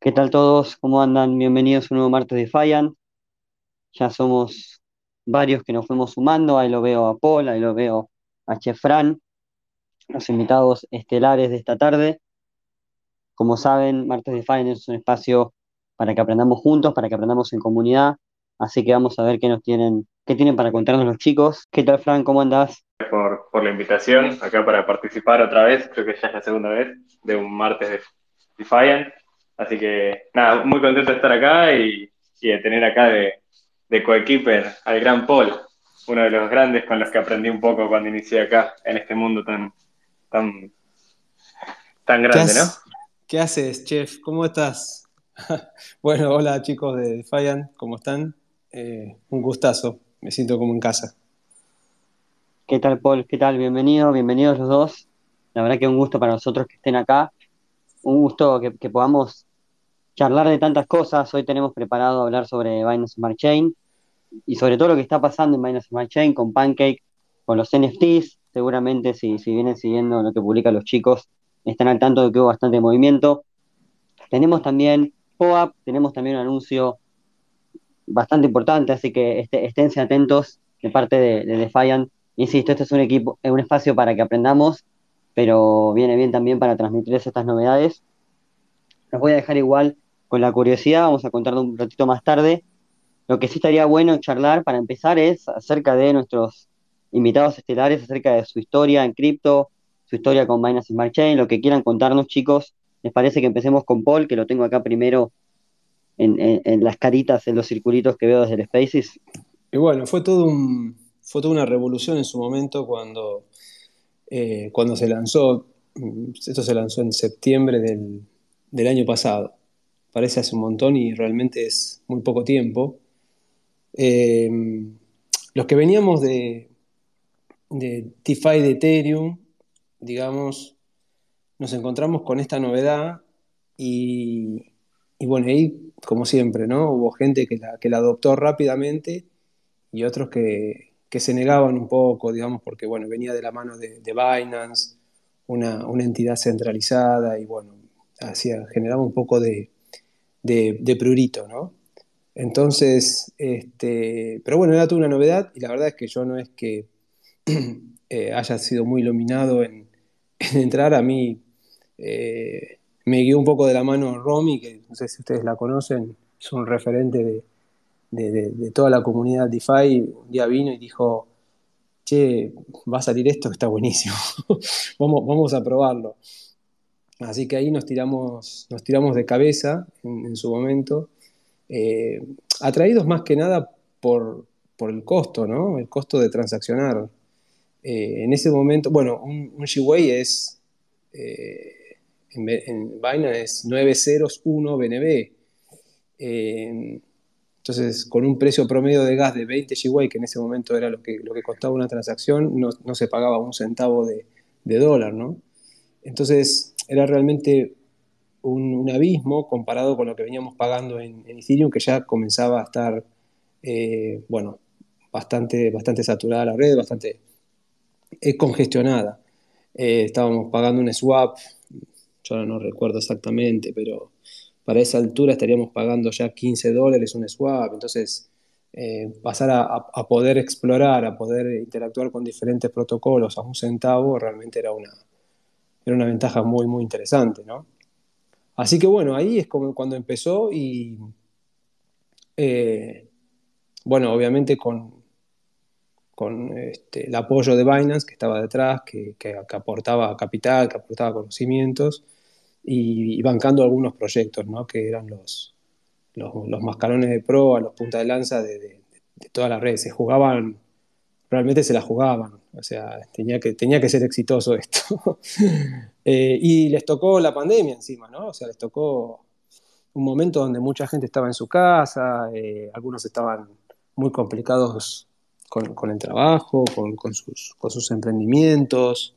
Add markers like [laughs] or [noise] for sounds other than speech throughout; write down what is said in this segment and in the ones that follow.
¿Qué tal todos? ¿Cómo andan? Bienvenidos a un nuevo martes de Fallan. Ya somos varios que nos fuimos sumando. Ahí lo veo a Paul, ahí lo veo a Chefran, los invitados estelares de esta tarde. Como saben, martes de Fallan es un espacio para que aprendamos juntos, para que aprendamos en comunidad. Así que vamos a ver qué nos tienen, qué tienen para contarnos los chicos. ¿Qué tal, Fran? ¿Cómo andás? Por, por la invitación acá para participar otra vez, creo que ya es la segunda vez de un martes de Defiant. Así que nada, muy contento de estar acá y, y de tener acá de, de coequiper al gran Paul, uno de los grandes con los que aprendí un poco cuando inicié acá en este mundo tan, tan, tan grande, ¿no? ¿Qué haces, chef? ¿Cómo estás? [laughs] bueno, hola chicos de Defiant, ¿cómo están? Eh, un gustazo, me siento como en casa. ¿Qué tal, Paul? ¿Qué tal? Bienvenido, bienvenidos los dos. La verdad que es un gusto para nosotros que estén acá. Un gusto que, que podamos charlar de tantas cosas. Hoy tenemos preparado hablar sobre Binance Smart Chain y sobre todo lo que está pasando en Binance Smart Chain con Pancake, con los NFTs. Seguramente si, si vienen siguiendo lo que publican los chicos, están al tanto de que hubo bastante movimiento. Tenemos también POAP, tenemos también un anuncio bastante importante, así que este, esténse atentos de parte de, de Defiant. Insisto, este es un equipo, es un espacio para que aprendamos, pero viene bien también para transmitirles estas novedades. Los voy a dejar igual con la curiosidad, vamos a contarlo un ratito más tarde. Lo que sí estaría bueno charlar para empezar es acerca de nuestros invitados estelares, acerca de su historia en cripto, su historia con Binance Smart Chain, lo que quieran contarnos, chicos. ¿Les parece que empecemos con Paul, que lo tengo acá primero en, las caritas, en los circulitos que veo desde el Spaces? Y bueno, fue todo un, toda una revolución en su momento cuando, eh, cuando se lanzó. Esto se lanzó en septiembre del año pasado parece hace un montón y realmente es muy poco tiempo. Eh, los que veníamos de, de TIFI de Ethereum, digamos, nos encontramos con esta novedad y, y, bueno, ahí, como siempre, ¿no? Hubo gente que la, que la adoptó rápidamente y otros que, que, se negaban un poco, digamos, porque, bueno, venía de la mano de, de Binance, una, una, entidad centralizada y, bueno, hacía, generaba un poco de, de, prurito, ¿no? Entonces, este, pero bueno, era toda una novedad y la verdad es que yo no es que [clears throat] eh, haya sido muy iluminado en, [laughs] en entrar, a mí eh, me guió un poco de la mano Romy, que no sé si ustedes la conocen, es un referente de, de, toda la comunidad DeFi, un día vino y dijo, che, va a salir esto está buenísimo, [laughs] vamos, vamos a probarlo. Así que ahí nos tiramos, nos tiramos de cabeza en, su momento, eh, atraídos más que nada por, por, el costo, ¿no? El costo de transaccionar. Eh, en ese momento, bueno, un, un es, eh, en, en, Binance es 901 BNB. entonces, con un precio promedio de gas de 20 Shiwei, que en ese momento era lo que, lo que costaba una transacción, no, no se pagaba un centavo de, de dólar, ¿no? Entonces, era realmente un, abismo comparado con lo que veníamos pagando en, Ethereum, que ya comenzaba a estar, eh, bueno, bastante, bastante saturada la red, bastante eh, congestionada. Eh, estábamos pagando un swap, yo no recuerdo exactamente, pero para esa altura estaríamos pagando ya 15 dólares un swap, entonces eh, pasar a, poder explorar, a poder interactuar con diferentes protocolos a un centavo, realmente era una, era una ventaja muy, muy interesante, ¿no? Así que bueno, ahí es como cuando empezó y, eh, bueno, obviamente con, con este, el apoyo de Binance que estaba detrás, que, que, que, aportaba capital, que aportaba conocimientos y, y bancando algunos proyectos, ¿no? Que eran los, los, los, mascarones de proa, los puntas de lanza de, de, de todas las redes. Se jugaban, realmente se la jugaban. O sea, tenía que, tenía que ser exitoso esto. [laughs] eh, y les tocó la pandemia encima, ¿no? O sea, les tocó un momento donde mucha gente estaba en su casa, eh, algunos estaban muy complicados con, el trabajo, con, sus, con, sus, emprendimientos,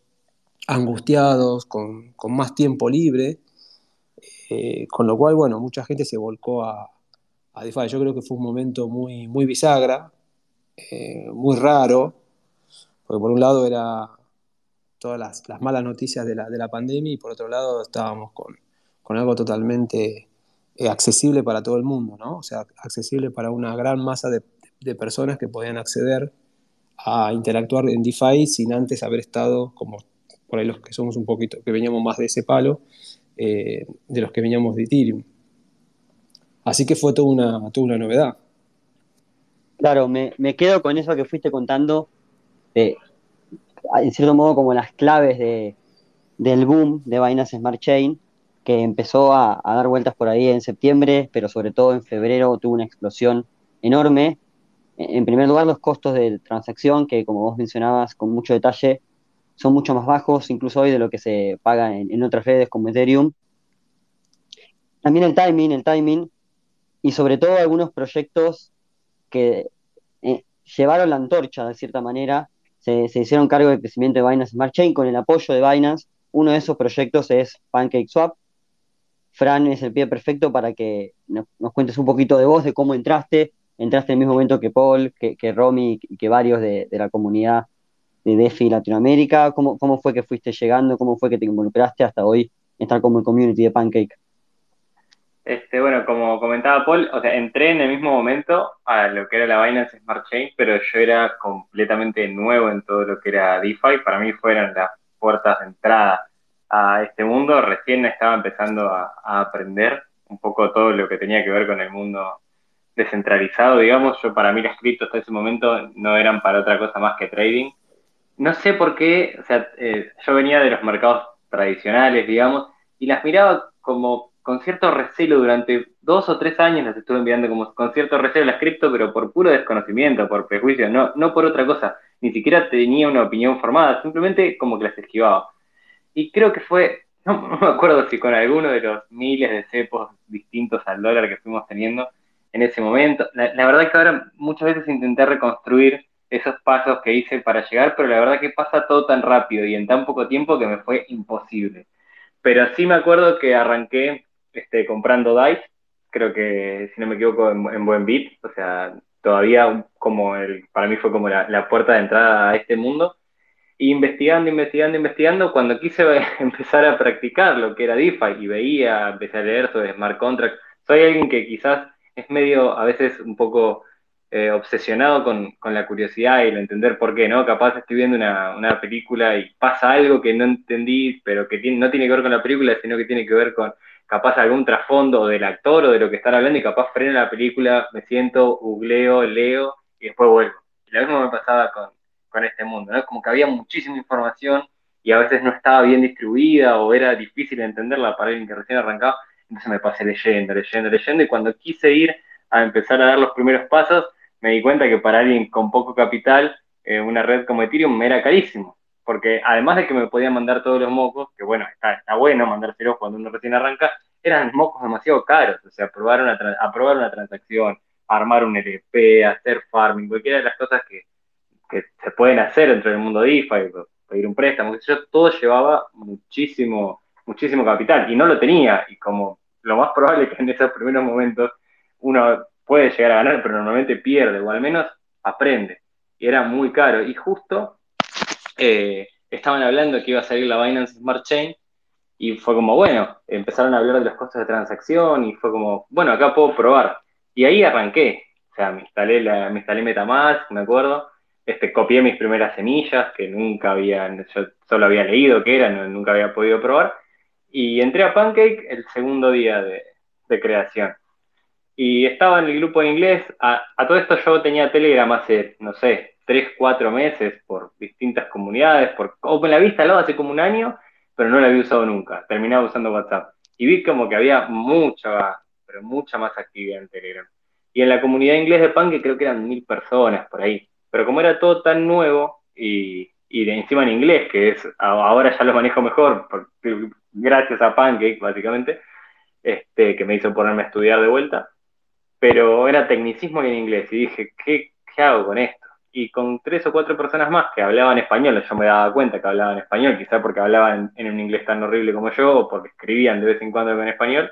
angustiados, con, más tiempo libre. Eh, con lo cual, bueno, mucha gente se volcó a, a. Yo creo que fue un momento muy, muy bisagra, eh, muy raro, porque por un lado era todas las, las malas noticias de la, de la, pandemia y por otro lado estábamos con, con algo totalmente eh, accesible para todo el mundo, ¿no? O sea, accesible para una gran masa de, personas que podían acceder a interactuar en DeFi sin antes haber estado, como por ahí los que somos un poquito, que veníamos más de ese palo, eh, de los que veníamos de Ethereum. Así que fue toda una, toda una novedad. Claro, me, quedo con eso que fuiste contando, en cierto modo como las claves de, del boom de Binance Smart Chain, que empezó a, dar vueltas por ahí en septiembre, pero sobre todo en febrero tuvo una explosión enorme. En primer lugar, los costos de transacción, que como vos mencionabas con mucho detalle, son mucho más bajos, incluso hoy de lo que se paga en, en otras redes como Ethereum. También el timing, el timing, y sobre todo algunos proyectos que eh, llevaron la antorcha de cierta manera, se, hicieron cargo del crecimiento de Binance Smart Chain con el apoyo de Binance. Uno de esos proyectos es PancakeSwap. Fran es el pie perfecto para que nos, cuentes un poquito de vos, de cómo entraste. Entraste en el mismo momento que Paul, que, que Romy y que varios de, la comunidad de DeFi Latinoamérica. ¿Cómo, ¿Cómo fue que fuiste llegando? ¿Cómo fue que te involucraste hasta hoy estar como el community de Pancake? Este, bueno, como comentaba Paul, o sea, entré en el mismo momento a lo que era la Binance Smart Chain, pero yo era completamente nuevo en todo lo que era DeFi. Para mí fueron las puertas de entrada a este mundo. Recién estaba empezando a, aprender un poco todo lo que tenía que ver con el mundo descentralizado, digamos. Yo para mí las criptos hasta ese momento no eran para otra cosa más que trading. No sé por qué, o sea, eh, yo venía de los mercados tradicionales, digamos, y las miraba como con cierto recelo durante dos o tres años las estuve enviando como con cierto recelo las cripto, pero por puro desconocimiento, por prejuicio, no, no por otra cosa. Ni siquiera tenía una opinión formada, simplemente como que las esquivaba. Y creo que fue, [laughs] no, me acuerdo si con alguno de los miles de cepos distintos al dólar que fuimos teniendo en ese momento. La, la verdad que ahora muchas veces intenté reconstruir esos pasos que hice para llegar, pero la verdad que pasa todo tan rápido y en tan poco tiempo que me fue imposible. Pero sí me acuerdo que arranqué este, comprando DICE, creo que, si no me equivoco, en, buen beat, o sea, todavía como el, para mí fue como la, puerta de entrada a este mundo. Y investigando, investigando, investigando, cuando quise [laughs] empezar a practicar lo que era DeFi y veía, empecé a leer sobre smart contracts, soy alguien que quizás es medio, a veces un poco eh, obsesionado con, la curiosidad y el entender por qué, ¿no? Capaz estoy viendo una, una película y pasa algo que no entendí, pero que no tiene que ver con la película, sino que tiene que ver con capaz algún trasfondo del actor o de lo que están hablando y capaz freno la película, me siento, googleo, leo y después vuelvo. Y lo mismo me pasaba con, con este mundo, ¿no? Como que había muchísima información y a veces no estaba bien distribuida o era difícil entenderla para alguien que recién arrancaba, entonces me pasé leyendo, leyendo, leyendo y cuando quise ir a empezar a dar los primeros pasos, me di cuenta que para alguien con poco capital, eh, una red como Ethereum era carísimo porque además de que me podían mandar todos los mocos, que bueno, está, está bueno mandárselos cuando uno recién arranca, eran mocos demasiado caros, o sea, aprobar una, aprobar una transacción, armar un LP, hacer farming, cualquiera de las cosas que, se pueden hacer dentro del mundo DeFi, pedir un préstamo, yo, todo llevaba muchísimo, muchísimo capital y no lo tenía, y como lo más probable es que en esos primeros momentos uno puede llegar a ganar, pero normalmente pierde, o al menos aprende, y era muy caro, y justo eh, estaban hablando que iba a salir la Binance Smart Chain y fue como, bueno, empezaron a hablar de los costos de transacción y fue como, bueno, acá puedo probar. Y ahí arranqué, o sea, me instalé, la, me instalé Metamask, me acuerdo, este, copié mis primeras semillas que nunca había, yo solo había leído que eran, nunca había podido probar, y entré a Pancake el segundo día de, creación. Y estaba en el grupo de inglés, a, a, todo esto yo tenía Telegram hace, no sé, tres, cuatro meses por distintas comunidades, por, o la vista al hace como un año, pero no la había usado nunca, terminaba usando WhatsApp. Y vi como que había mucha, pero mucha más actividad en. Y en la comunidad inglés de Punk creo que eran mil personas por ahí. Pero como era todo tan nuevo y, y de encima en inglés, que es ahora ya lo manejo mejor, gracias a Pancake, básicamente, este, que me hizo ponerme a estudiar de vuelta. Pero era tecnicismo y en inglés. Y dije, ¿qué, qué hago con esto? Y con tres o cuatro personas más que hablaban español, yo me daba cuenta que hablaban español, quizá porque hablaban en un inglés tan horrible como yo, o porque escribían de vez en cuando en español,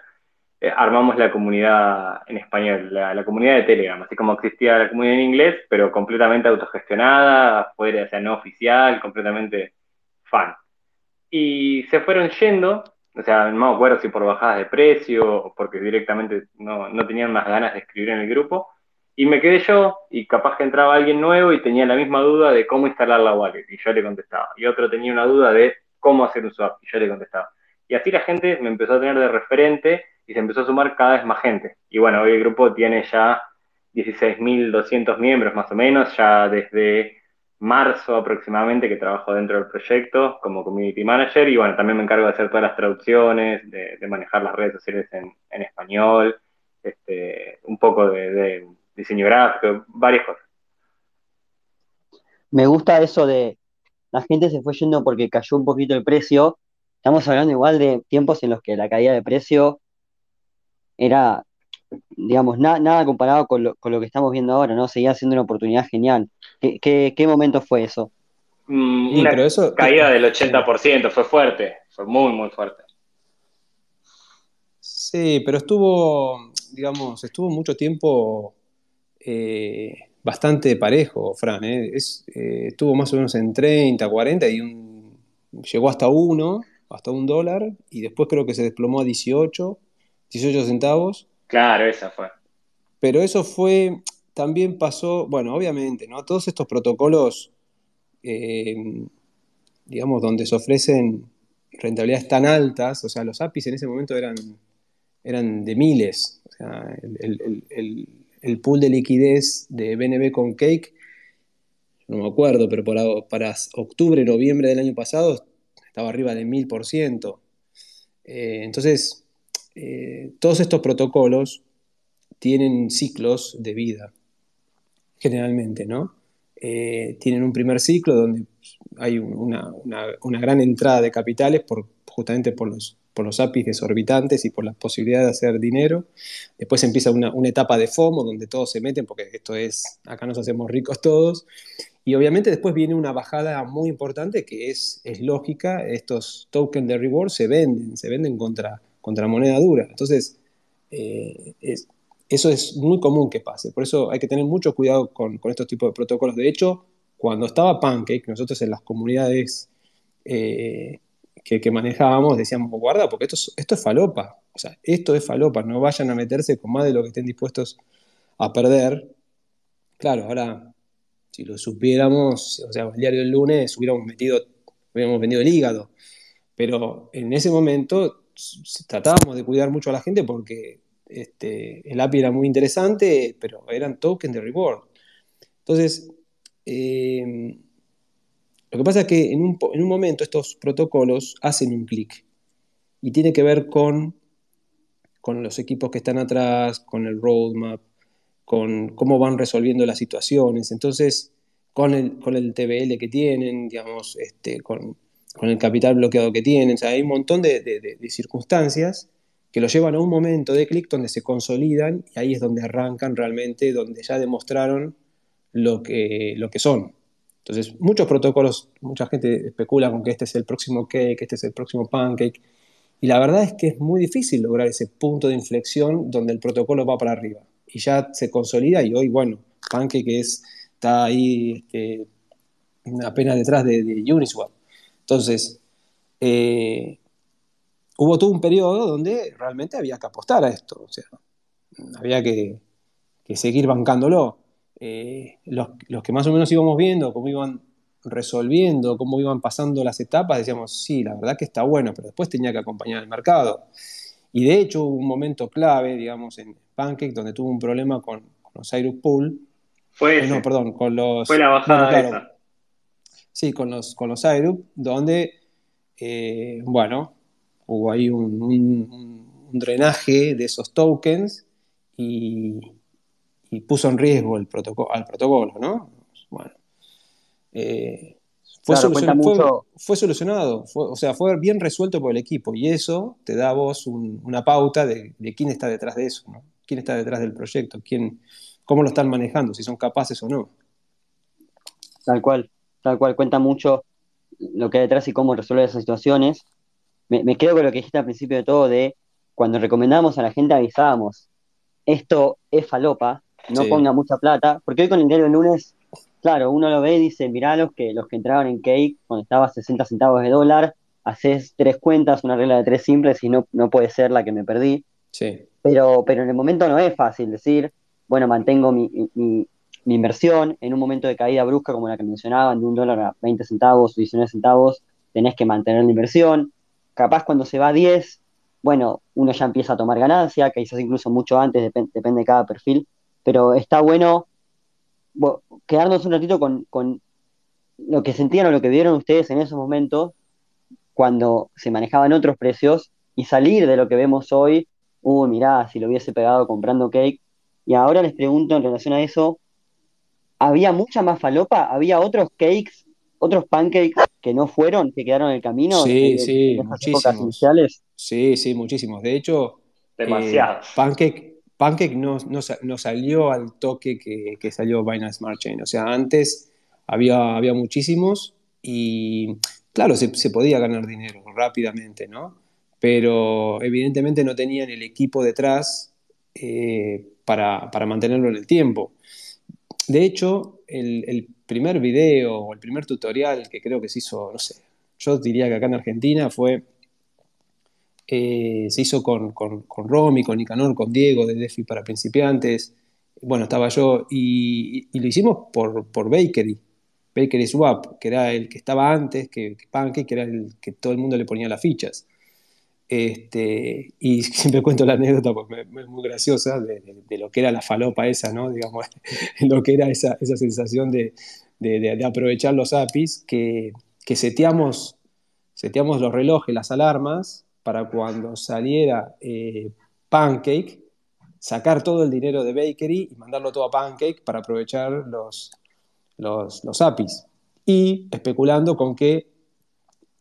eh, armamos la comunidad en español, la, comunidad de Telegram, así como existía la comunidad en inglés, pero completamente autogestionada, fuera, o sea, no oficial, completamente fan. Y se fueron yendo o sea, no me acuerdo si por bajadas de precio o porque directamente no, no tenían más ganas de escribir en el grupo. Y me quedé yo, y capaz que entraba alguien nuevo y tenía la misma duda de cómo instalar la wallet, y yo le contestaba. Y otro tenía una duda de cómo hacer un swap, y yo le contestaba. Y así la gente me empezó a tener de referente y se empezó a sumar cada vez más gente. Y bueno, hoy el grupo tiene ya 16.200 miembros más o menos, ya desde marzo aproximadamente que trabajo dentro del proyecto como community manager y bueno, también me encargo de hacer todas las traducciones, de, manejar las redes sociales en, español, este, un poco de, diseño gráfico, varias cosas. Me gusta eso de la gente se fue yendo porque cayó un poquito el precio. Estamos hablando igual de tiempos en los que la caída de precio era digamos, nada comparado con lo, con lo, que estamos viendo ahora, ¿no? Seguía siendo una oportunidad genial. ¿Qué, qué, momento fue eso? Mm, una caída del 80%, fue fuerte, fue muy, muy fuerte. Sí, pero estuvo, digamos, estuvo mucho tiempo eh, bastante parejo, Fran. ¿eh? Es, eh, estuvo más o menos en 30, 40 y un, llegó hasta 1, hasta un dólar, y después creo que se desplomó a 18, 18 centavos Claro, esa fue. Pero eso fue, también pasó, bueno, obviamente, ¿no? Todos estos protocolos, eh, digamos, donde se ofrecen rentabilidades tan altas, o sea, los APIs en ese momento eran, eran de miles. O sea, el, pool de liquidez de BNB con Cake, no me acuerdo, pero para, octubre, noviembre del año pasado estaba arriba de mil por ciento. Eh, entonces, eh, todos estos protocolos tienen ciclos de vida, generalmente, ¿no? Eh, tienen un primer ciclo donde hay una, gran entrada de capitales por, justamente por los, por los APIs desorbitantes y por la posibilidad de hacer dinero. Después empieza una, etapa de FOMO donde todos se meten, porque esto es, acá nos hacemos ricos todos. Y obviamente después viene una bajada muy importante que es, es lógica, estos tokens de reward se venden, se venden contra contra moneda dura. Entonces, eh, eso es muy común que pase. Por eso hay que tener mucho cuidado con, estos tipos de protocolos. De hecho, cuando estaba Pancake, nosotros en las comunidades eh, que, manejábamos decíamos, guarda, porque esto es, esto es falopa. O sea, esto es falopa. No vayan a meterse con más de lo que estén dispuestos a perder. Claro, ahora, si lo supiéramos, o sea, el diario del lunes hubiéramos metido, hubiéramos vendido el hígado. Pero en ese momento tratábamos de cuidar mucho a la gente porque este, el API era muy interesante, pero eran tokens de reward. Entonces, eh, lo que pasa es que en un, momento estos protocolos hacen un clic y tiene que ver con, con los equipos que están atrás, con el roadmap, con cómo van resolviendo las situaciones. Entonces, con el, con el TBL que tienen, digamos, este, con, con el capital bloqueado que tienen. O sea, hay un montón de, circunstancias que lo llevan a un momento de clic donde se consolidan y ahí es donde arrancan realmente, donde ya demostraron lo que, lo que son. Entonces, muchos protocolos, mucha gente especula con que este es el próximo cake, este es el próximo pancake, y la verdad es que es muy difícil lograr ese punto de inflexión donde el protocolo va para arriba. Y ya se consolida y hoy, bueno, pancake es, está ahí este, apenas detrás de, de Uniswap. Entonces, eh, hubo todo un periodo donde realmente había que apostar a esto, había que, seguir bancándolo. Eh, los, que más o menos íbamos viendo cómo iban resolviendo, cómo iban pasando las etapas, decíamos, sí, la verdad que está bueno, pero después tenía que acompañar el mercado. Y de hecho hubo un momento clave, digamos, en Pancake, donde tuvo un problema con, los Cyrus Pool. Fue eh, no, perdón, con los... Fue la bajada Sí, con los, con los donde, eh, bueno, hubo ahí un, drenaje de esos tokens y, puso en riesgo el protocolo, al protocolo, ¿no? Bueno. Eh, fue, solucionado, o sea, fue bien resuelto por el equipo y eso te da a vos una pauta de, quién está detrás de eso, ¿no? quién está detrás del proyecto, quién, cómo lo están manejando, si son capaces o no. Tal cual tal cual cuenta mucho lo que hay detrás y cómo resolver esas situaciones. Me, quedo con lo que dijiste al principio de todo de cuando recomendamos a la gente avisábamos, esto es falopa, no ponga mucha plata, porque hoy con el diario del lunes, claro, uno lo ve y dice, mirá los que, los que entraban en Cake cuando estaba a 60 centavos de dólar, haces tres cuentas, una regla de tres simples y no, no puede ser la que me perdí. Sí. Pero, pero en el momento no es fácil decir, bueno, mantengo mi, mi, mi inversión en un momento de caída brusca como la que mencionaban, de un dólar a 20 centavos o 19 centavos, tenés que mantener la inversión. Capaz cuando se va a 10, bueno, uno ya empieza a tomar ganancia, quizás incluso mucho antes, depende de cada perfil, pero está bueno quedarnos un ratito con, con lo que sentían o lo que vieron ustedes en esos momentos cuando se manejaban otros precios y salir de lo que vemos hoy, uy, mirá, si lo hubiese pegado comprando cake. Y ahora les pregunto en relación a eso, ¿había mucha más falopa? ¿Había otros cakes, otros pancakes que no fueron, que quedaron en el camino? Sí, sí, muchísimos. Sí, sí, muchísimos. De hecho, demasiados. Eh, pancake, pancake no, no, salió al toque que, que, salió Binance Smart Chain. O sea, antes había, había muchísimos y claro, se, podía ganar dinero rápidamente, ¿no? Pero evidentemente no tenían el equipo detrás eh, para, para mantenerlo en el tiempo. De hecho, el, primer video o el primer tutorial que creo que se hizo, no sé, yo diría que acá en Argentina fue, eh, se hizo con, con, con, Romy, con Nicanor, con Diego de DeFi para principiantes, bueno, estaba yo, y, lo hicimos por, por Bakery, Bakery Swap, que era el que estaba antes que, Pancake, que era el que todo el mundo le ponía las fichas. Este, y [laughs] siempre cuento la anécdota porque es muy graciosa de, lo que era la falopa esa, ¿no? [laughs] Digamos, lo que era esa, esa sensación de, de, aprovechar los APIs, que, que seteamos, seteamos los relojes, las alarmas, para cuando saliera eh, Pancake, sacar todo el dinero de Bakery y mandarlo todo a Pancake para aprovechar los, los, los APIs. Y especulando con que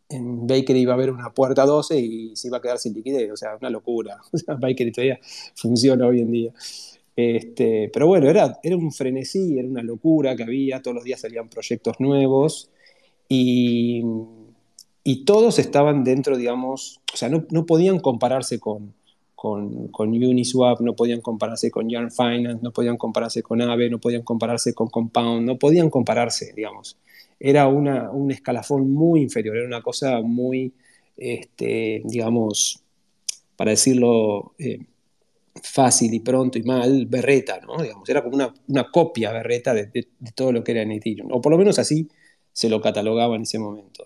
en Bakery iba a haber una puerta 12 y se iba a quedar sin liquidez, o sea, una locura. [laughs] O sea, Bakery todavía funciona hoy en día. Este, pero bueno, era, era un frenesí, era una locura que había, todos los días salían proyectos nuevos y, y todos estaban dentro, digamos, o sea, no, podían compararse con, con, Uniswap, no podían compararse con Yarn Finance, no podían compararse con Aave, no podían compararse con Compound, no podían compararse, digamos era una, un escalafón muy inferior, era una cosa muy, este, digamos, para decirlo eh, fácil y pronto y mal, berreta, ¿no? Digamos, era como una, copia berreta de, de, todo lo que era en Ethereum, o por lo menos así se lo catalogaba en ese momento.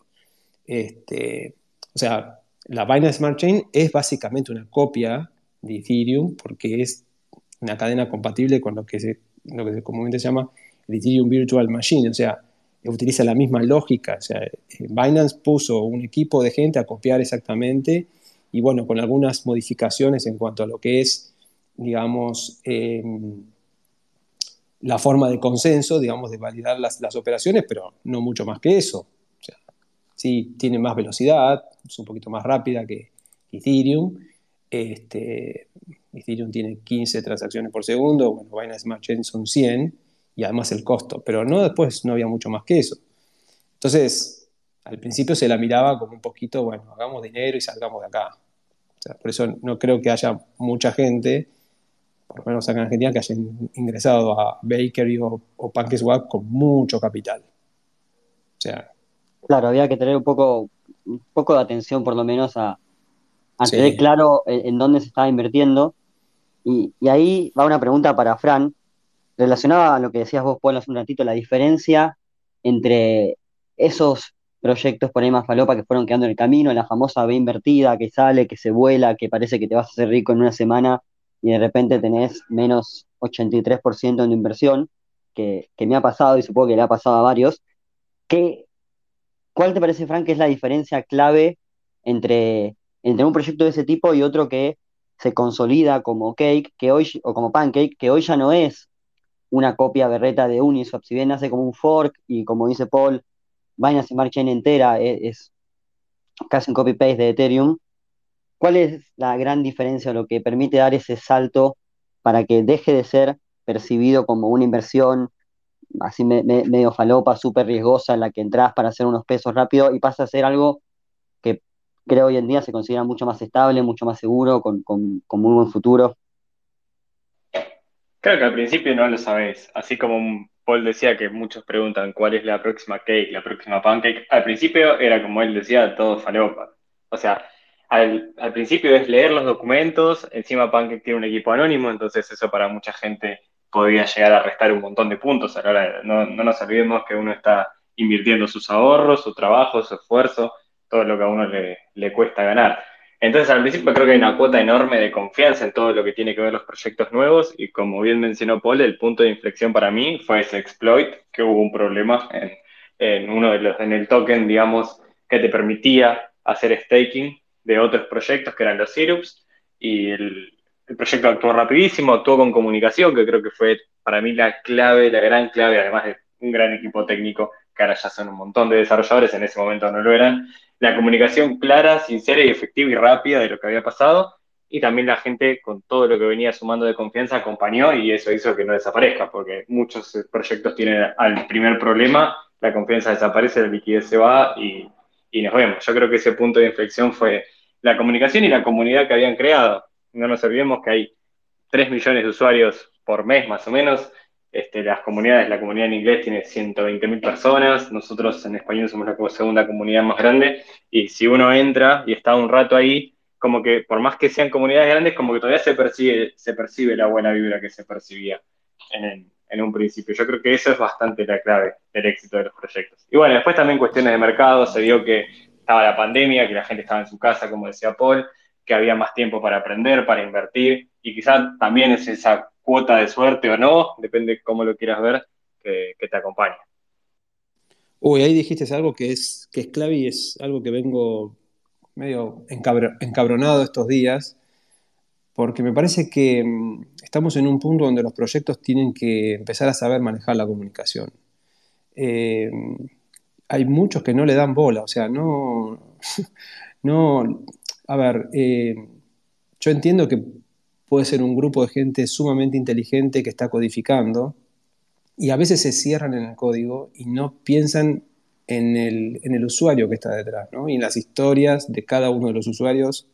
Este, o sea, la Binance Smart Chain es básicamente una copia de Ethereum porque es una cadena compatible con lo que, se, comúnmente se llama el Ethereum Virtual Machine, o sea, utiliza la misma lógica. O sea, eh, Binance puso un equipo de gente a copiar exactamente y bueno, con algunas modificaciones en cuanto a lo que es, digamos, em, la forma de consenso, digamos, de validar las, operaciones, pero no mucho más que eso. O sea, sí, tiene más velocidad, es un poquito más rápida que Ethereum. Este, Ethereum tiene 15 transacciones por segundo, bueno, Binance Smart Chain son 100 y además el costo, pero no después no había mucho más que eso. Entonces, al principio se la miraba como un poquito, bueno, hagamos dinero y salgamos de acá. por eso no creo que haya mucha gente, por lo menos acá en Argentina, que haya ingresado a Bakery o, o PancakeSwap con mucho capital. O sea, claro, había que tener un poco, un poco de atención por lo menos a, a tener claro en, dónde se estaba invirtiendo. Y, y, ahí va una pregunta para Fran, relacionaba a lo que decías vos, Paul, hace un ratito, la diferencia entre esos proyectos por ahí más falopa que fueron quedando en el camino, la famosa B invertida que sale, que se vuela, que parece que te vas a hacer rico en una semana y de repente tenés menos 83% en inversión, que, que, me ha pasado y supongo que le ha pasado a varios. ¿Qué, ¿Cuál te parece, Frank, que es la diferencia clave entre, entre un proyecto de ese tipo y otro que se consolida como Cake, que hoy, o como Pancake, que hoy ya no es una copia berreta de Uniswap, si bien nace como un fork y como dice Paul, Binance Smart Chain entera es, casi un copy-paste de Ethereum, ¿cuál es la gran diferencia, lo que permite dar ese salto para que deje de ser percibido como una inversión así medio falopa, súper riesgosa, en la que entras para hacer unos pesos rápido y pasa a ser algo que creo hoy en día se considera mucho más estable, mucho más seguro, con, con, con muy buen futuro? Creo que al principio no lo sabés, así como Paul decía que muchos preguntan cuál es la próxima cake, la próxima pancake. Al principio era como él decía, todo falopa. O sea, al, al, principio es leer los documentos, encima Pancake tiene un equipo anónimo, entonces eso para mucha gente podría llegar a restar un montón de puntos. Ahora no, no nos olvidemos que uno está invirtiendo sus ahorros, su trabajo, su esfuerzo, todo lo que a uno le, le cuesta ganar. Entonces, al principio creo que hay una cuota enorme de confianza en todo lo que tiene que ver los proyectos nuevos y como bien mencionó Paul, el punto de inflexión para mí fue ese exploit, que hubo un problema en, en uno de los, en el token, digamos, que te permitía hacer staking de otros proyectos que eran los Syrups y el, el proyecto actuó rapidísimo, actuó con comunicación, que creo que fue para mí la clave, la gran clave, además de un gran equipo técnico, que ahora ya son un montón de desarrolladores, en ese momento no lo eran, la comunicación clara, sincera y efectiva y rápida de lo que había pasado, y también la gente con todo lo que venía sumando de confianza acompañó y eso hizo que no desaparezca, porque muchos proyectos tienen al primer problema, la confianza desaparece, la liquidez se va y, y nos vemos. Yo creo que ese punto de inflexión fue la comunicación y la comunidad que habían creado. No nos olvidemos que hay 3 millones de usuarios por mes más o menos, este, las comunidades, la comunidad en inglés tiene 120 mil personas, nosotros en español somos la segunda comunidad más grande, y si uno entra y está un rato ahí, como que por más que sean comunidades grandes, como que todavía se percibe, se percibe la buena vibra que se percibía en, en un principio. Yo creo que eso es bastante la clave del éxito de los proyectos. Y bueno, después también cuestiones de mercado, se vio que estaba la pandemia, que la gente estaba en su casa, como decía Paul, que había más tiempo para aprender, para invertir, y quizás también es esa cuota de suerte o no, depende cómo lo quieras ver, que, te acompaña. Uy, ahí dijiste algo que es, que es clave y es algo que vengo medio encabro, encabronado estos días, porque me parece que mm, estamos en un punto donde los proyectos tienen que empezar a saber manejar la comunicación. Eh, hay muchos que no le dan bola, o sea, no, [laughs] no, a ver, eh, yo entiendo que puede ser un grupo de gente sumamente inteligente que está codificando y a veces se cierran en el código y no piensan en el, en el usuario que está detrás, ¿no? Y en las historias de cada uno de los usuarios,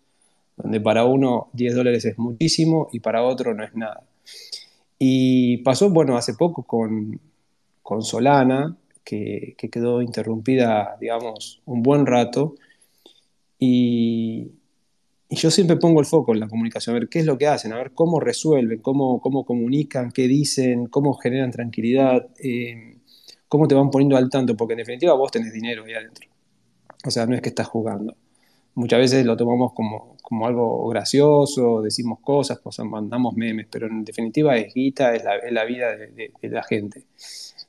donde para uno 10 dólares es muchísimo y para otro no es nada. Y pasó, bueno, hace poco con, con Solana, que, que, quedó interrumpida, digamos, un buen rato, y, y yo siempre pongo el foco en la comunicación, a ver qué es lo que hacen, a ver cómo resuelven, cómo, cómo comunican, qué dicen, cómo generan tranquilidad, eh, cómo te van poniendo al tanto, porque en definitiva vos tenés dinero ahí adentro. O sea, no es que estás jugando. Muchas veces lo tomamos como, como algo gracioso, decimos cosas, pues mandamos memes, pero en definitiva es guita, es la, vida de la gente.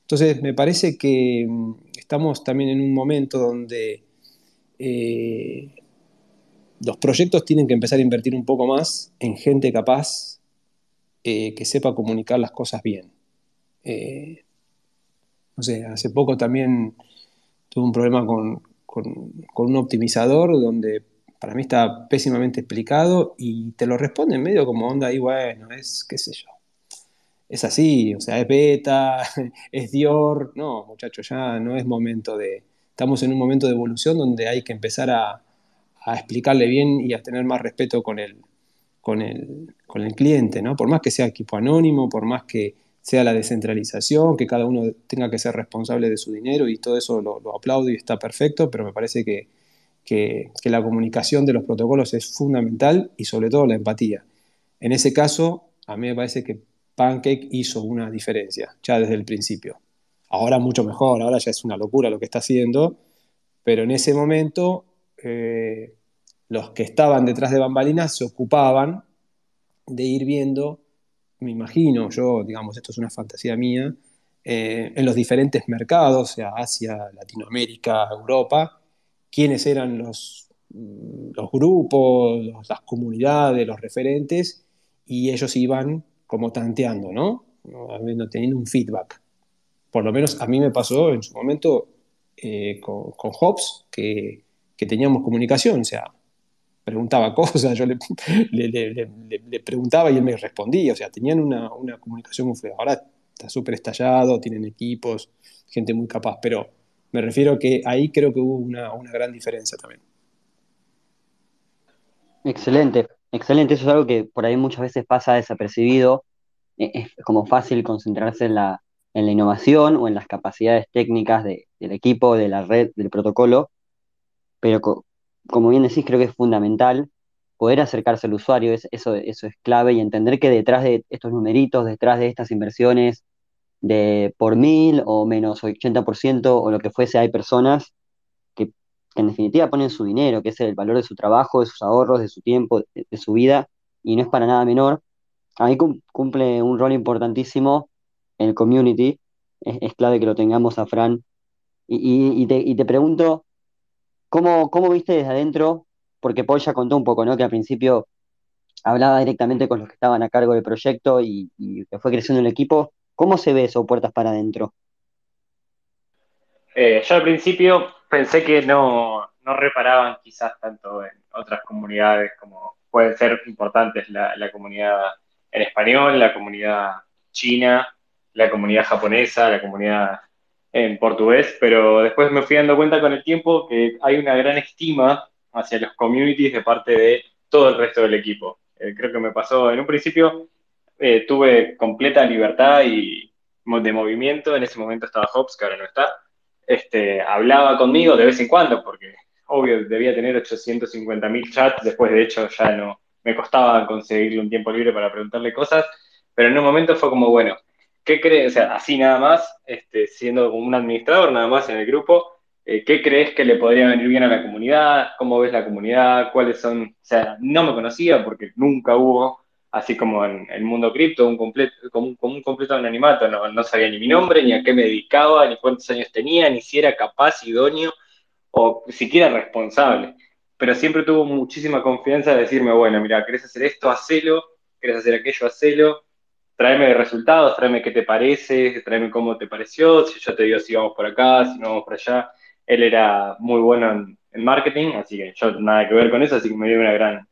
Entonces, me parece que mm, estamos también en un momento donde eh, los proyectos tienen que empezar a invertir un poco más en gente capaz eh, que sepa comunicar las cosas bien. Eh, no sé, hace poco también tuve un problema con, con, un optimizador donde para mí está pésimamente explicado y te lo responde en medio como onda y bueno, es qué sé yo. Es así, o sea, es beta, [laughs] es Dior. No, muchachos, ya no es momento de... Estamos en un momento de evolución donde hay que empezar a, a explicarle bien y a tener más respeto con el, con el, con el cliente, ¿no? Por más que sea equipo anónimo, por más que sea la descentralización, que cada uno tenga que ser responsable de su dinero y todo eso lo, lo aplaudo y está perfecto, pero me parece que, que, que, la comunicación de los protocolos es fundamental y sobre todo la empatía. En ese caso, a mí me parece que Pancake hizo una diferencia ya desde el principio. Ahora mucho mejor, ahora ya es una locura lo que está haciendo, pero en ese momento eh, los que estaban detrás de bambalinas se ocupaban de ir viendo, me imagino yo, digamos, esto es una fantasía mía, eh, en los diferentes mercados, sea, Asia, Latinoamérica, Europa, quiénes eran los, mm, los grupos, los, las comunidades, los referentes, y ellos iban como tanteando, ¿no? Teniendo un feedback. Por lo menos a mí me pasó en su momento eh, con, con Hobbes, que que teníamos comunicación, o sea, preguntaba [laughs] cosas, yo le, le, le, preguntaba y él me respondía, o sea, tenían una, una comunicación muy fluida. Ahora está súper estallado, tienen equipos, gente muy capaz, pero me refiero que ahí creo que hubo una, una gran diferencia también. Excelente, excelente, eso es algo que por ahí muchas veces pasa desapercibido, es como fácil concentrarse en la, en la innovación o en las capacidades técnicas del equipo, de la red, del protocolo, pero como bien decís, creo que es fundamental poder acercarse al usuario, eso, eso es clave y entender que detrás de estos numeritos, detrás de estas inversiones de por mil o menos 80% o lo que fuese, hay personas que, en definitiva ponen su dinero, que es el valor de su trabajo, de sus ahorros, de su tiempo, de, su vida, y no es para nada menor. Ahí cumple un rol importantísimo el community, es, clave que lo tengamos a Fran. Y, te, pregunto, ¿cómo, ¿cómo viste desde adentro? Porque Paul ya contó un poco, ¿no? Que al principio hablaba directamente con los que estaban a cargo del proyecto y, que fue creciendo el equipo. ¿Cómo se ve eso, puertas para adentro? Eh, yo al principio pensé que no, no, reparaban quizás tanto en otras comunidades como pueden ser importantes la, la comunidad en español, la comunidad china, la comunidad japonesa, la comunidad en portugués, pero después me fui dando cuenta con el tiempo que hay una gran estima hacia los communities de parte de todo el resto del equipo. Eh, creo que me pasó, en un principio eh, tuve completa libertad y de movimiento, en ese momento estaba Hobbs, que ahora no está, este, hablaba conmigo de vez en cuando, porque obvio debía tener 850 mil chats, después de hecho ya no, me costaba conseguirle un tiempo libre para preguntarle cosas, pero en un momento fue como, bueno, ¿qué crees? O sea, así nada más, este, siendo un administrador nada más en el grupo, eh, ¿qué crees que le podría venir bien a la comunidad? ¿Cómo ves la comunidad? ¿Cuáles son? O sea, no me conocía porque nunca hubo, así como en el mundo cripto, un completo, como, un completo anonimato, no, no sabía ni mi nombre, ni a qué me dedicaba, ni cuántos años tenía, ni si era capaz, idóneo o siquiera responsable. Pero siempre tuvo muchísima confianza de decirme, bueno, mira, ¿querés hacer esto? Hacelo, ¿querés hacer aquello? Hacelo tráeme resultados, tráeme qué te parece, tráeme cómo te pareció, si yo te digo si vamos por acá, si no vamos por allá. Él era muy bueno en, marketing, así que yo nada que ver con eso, así que me dio una gran,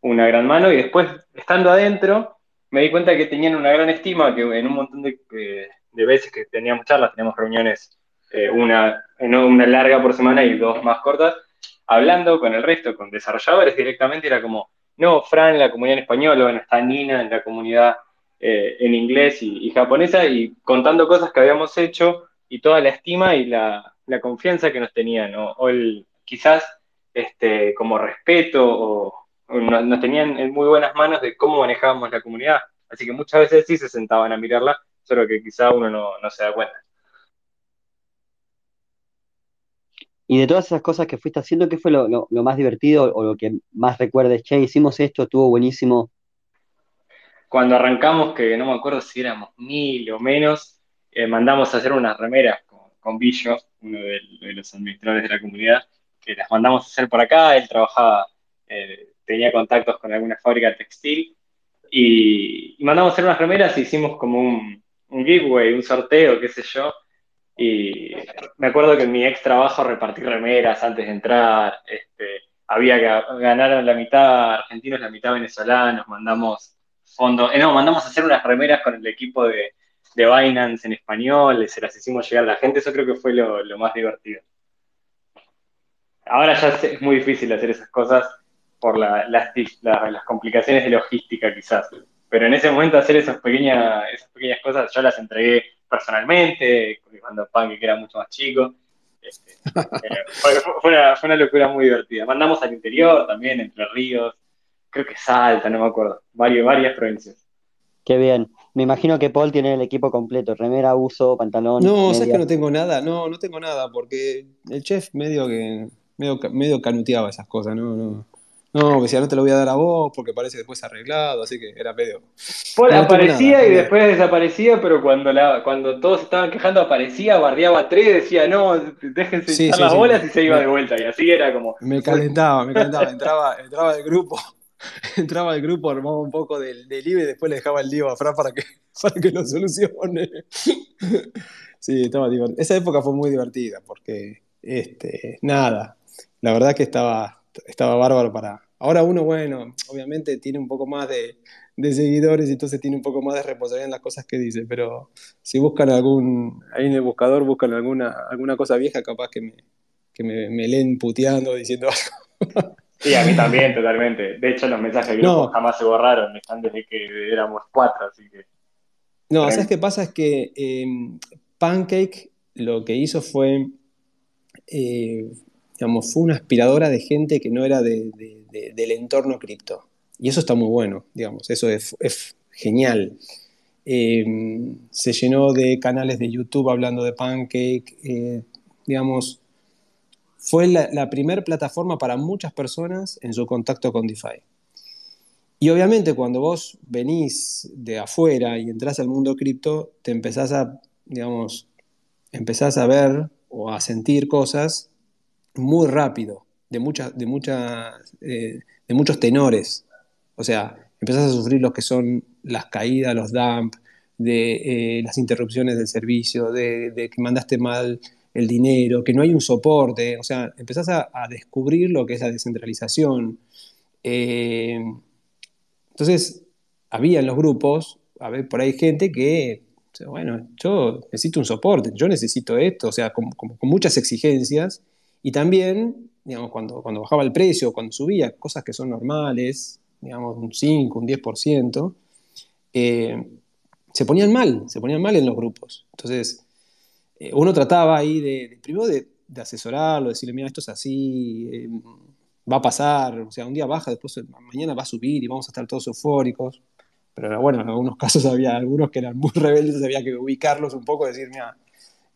una gran mano. Y después, estando adentro, me di cuenta que tenían una gran estima, que en un montón de, de veces que teníamos charlas, teníamos reuniones, eh, una, una larga por semana y dos más cortas, hablando con el resto, con desarrolladores directamente, era como, no, Fran la comunidad en español, bueno, está Nina en la comunidad eh, en inglés y, japonesa y contando cosas que habíamos hecho y toda la estima y la, confianza que nos tenían, o el, quizás este, como respeto, o, nos, tenían en muy buenas manos de cómo manejábamos la comunidad. Así que muchas veces sí se sentaban a mirarla, solo que quizá uno no, se da cuenta. Y de todas esas cosas que fuiste haciendo, ¿qué fue lo, lo, más divertido o lo que más recuerdes? Che, hicimos esto, estuvo buenísimo cuando arrancamos, que no me acuerdo si éramos mil o menos, eh, mandamos a hacer unas remeras con, con Billo, uno de, los administradores de la comunidad, que las mandamos a hacer por acá, él trabajaba, eh, tenía contactos con alguna fábrica textil, y, mandamos a hacer unas remeras y hicimos como un, giveaway, un sorteo, qué sé yo, y me acuerdo que en mi ex trabajo repartí remeras antes de entrar, este, había que ganar la mitad argentinos, la mitad venezolanos, mandamos Eh, no, mandamos a hacer unas remeras con el equipo de, de Binance en español, se las hicimos llegar a la gente, eso creo que fue lo, más divertido. Ahora ya es muy difícil hacer esas cosas por las, las, complicaciones de logística quizás, pero en ese momento hacer esas pequeñas, esas pequeñas cosas yo las entregué personalmente, cuando Pan que era mucho más chico. Este, [laughs] eh, fue, una, fue, una, locura muy divertida. Mandamos al interior también, Entre Ríos, creo que Salta, no me acuerdo, varias, varias provincias. Qué bien. Me imagino que Paul tiene el equipo completo, remera, uso, pantalón. No, sabes que no tengo nada, no, no tengo nada, porque el chef medio que medio, medio canuteaba esas cosas, no, no. No, decía, no te lo voy a dar a vos porque parece después arreglado, así que era medio. Paul aparecía y después desaparecía, pero cuando la, cuando todos estaban quejando aparecía, bardeaba tres, decía, no, déjense echar las bolas y se iba de vuelta. Y así era como. Me calentaba, me calentaba, [laughs] entraba, entraba del grupo [laughs] entraba al grupo, armaba un poco del, del y después le dejaba el lío a Fran para que, [laughs] para que lo solucione. [laughs] sí, estaba divertido. Esa época fue muy divertida porque, este, nada, la verdad que estaba, estaba bárbaro para... Ahora uno, bueno, obviamente tiene un poco más de, de seguidores y entonces tiene un poco más de responsabilidad en las cosas que dice, pero si buscan algún, ahí en el buscador buscan alguna, alguna cosa vieja, capaz que me, que me, me leen puteando, diciendo algo. Sí, a mí también, totalmente. De hecho, los mensajes de grupo jamás se borraron, están desde que éramos cuatro, así que. No, ¿sabes qué pasa? Es que em, Pancake lo que hizo fue, eh, digamos, fue una aspiradora de gente que no era del entorno cripto. Y eso está muy bueno, digamos, eso es, genial. Em, se llenó de canales de YouTube hablando de Pancake, eh, digamos, fue la, primera plataforma para muchas personas en su contacto con DeFi. Y obviamente cuando vos venís de afuera y entras al mundo cripto, te empezás a, digamos, empezás a ver o a sentir cosas muy rápido, de, muchas, de, eh, de muchos tenores. O sea, empezás a sufrir lo que son las caídas, los dumps, de eh, las interrupciones del servicio, de, que mandaste mal el dinero, que no hay un soporte. O sea, empezás a, descubrir lo que es la descentralización. Eh, entonces, había en los grupos, a ver, por ahí gente que, bueno, yo necesito un soporte, yo necesito esto, o sea, con, muchas exigencias, y también, digamos, cuando, cuando bajaba el precio, cuando subía, cosas que son normales, digamos, un 5, un 10%, eh, se ponían mal, se ponían mal en los grupos. Entonces, eh, uno trataba ahí de, primero de, asesorarlo, decirle, mira, esto es así, eh, va a pasar, o sea, un día baja, después mañana va a subir y vamos a estar todos eufóricos. Pero bueno, en algunos [laughs] casos había algunos que eran muy rebeldes, había que ubicarlos un poco, decir, mira,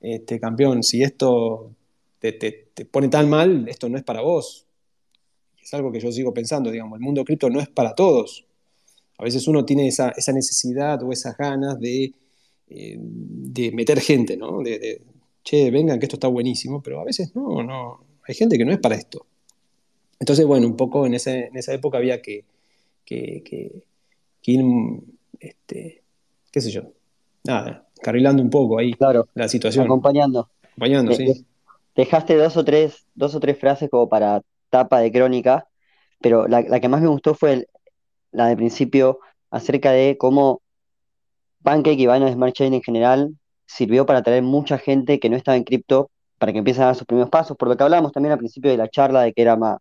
este campeón, si esto te, te, pone tan mal, esto no es para vos. Es algo que yo sigo pensando, digamos, el mundo cripto no es para todos. A veces uno tiene esa, esa necesidad o esas ganas de, eh, de meter gente, ¿no? De, de, che, vengan, que esto está buenísimo, pero a veces no, no, hay gente que no es para esto. Entonces, bueno, un poco en, ese, en esa época había que, que, que, ir, este, qué sé yo, nada, carrilando un poco ahí claro, la situación. Acompañando. Acompañando, sí. Dejaste dos o tres, dos o tres frases como para tapa de crónica, pero la, la que más me gustó fue la de principio acerca de cómo Pancake y Binance Smart Chain en general sirvió para atraer mucha gente que no estaba en cripto para que empiecen a dar sus primeros pasos, por lo que hablábamos también al principio de la charla de que era más,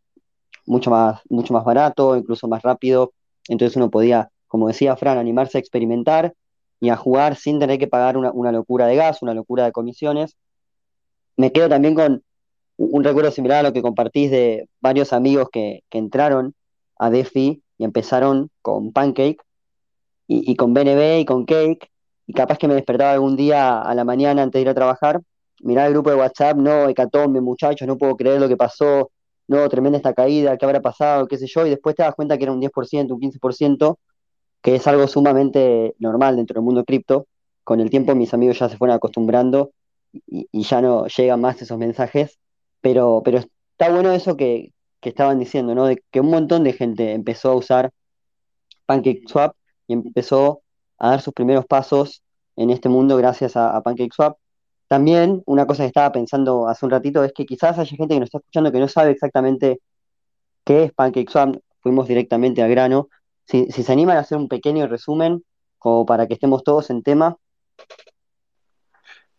mucho más, mucho más barato, incluso más rápido. Entonces uno podía, como decía Fran, animarse a experimentar y a jugar sin tener que pagar una, locura de gas, una locura de comisiones. Me quedo también con un recuerdo similar a lo que compartís de varios amigos que, entraron a DeFi y empezaron con Pancake y, con BNB y con Cake. Y capaz que me despertaba algún día a la mañana antes de ir a trabajar, miraba el grupo de WhatsApp, no, hecatombe, muchachos, no puedo creer lo que pasó, no, tremenda esta caída, qué habrá pasado, qué sé yo, y después te das cuenta que era un 10%, un 15%, que es algo sumamente normal dentro del mundo cripto. Con el tiempo mis amigos ya se fueron acostumbrando y, ya no llegan más esos mensajes, pero, pero está bueno eso que, estaban diciendo, ¿no? De que un montón de gente empezó a usar PancakeSwap y empezó a dar sus primeros pasos en este mundo gracias a, a PancakeSwap. También una cosa que estaba pensando hace un ratito es que quizás haya gente que nos está escuchando que no sabe exactamente qué es PancakeSwap, fuimos directamente al grano. Si, se animan a hacer un pequeño resumen, como para que estemos todos en tema.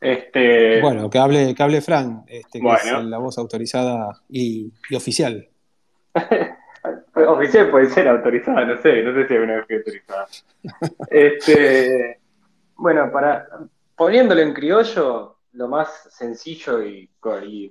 Este... Bueno, que hable, que hable Fran, este, que es la voz autorizada y, oficial. [laughs] oficial puede ser autorizada, no sé, no sé si alguna vez fui autorizada. este, bueno, para poniéndolo en criollo, lo más sencillo y,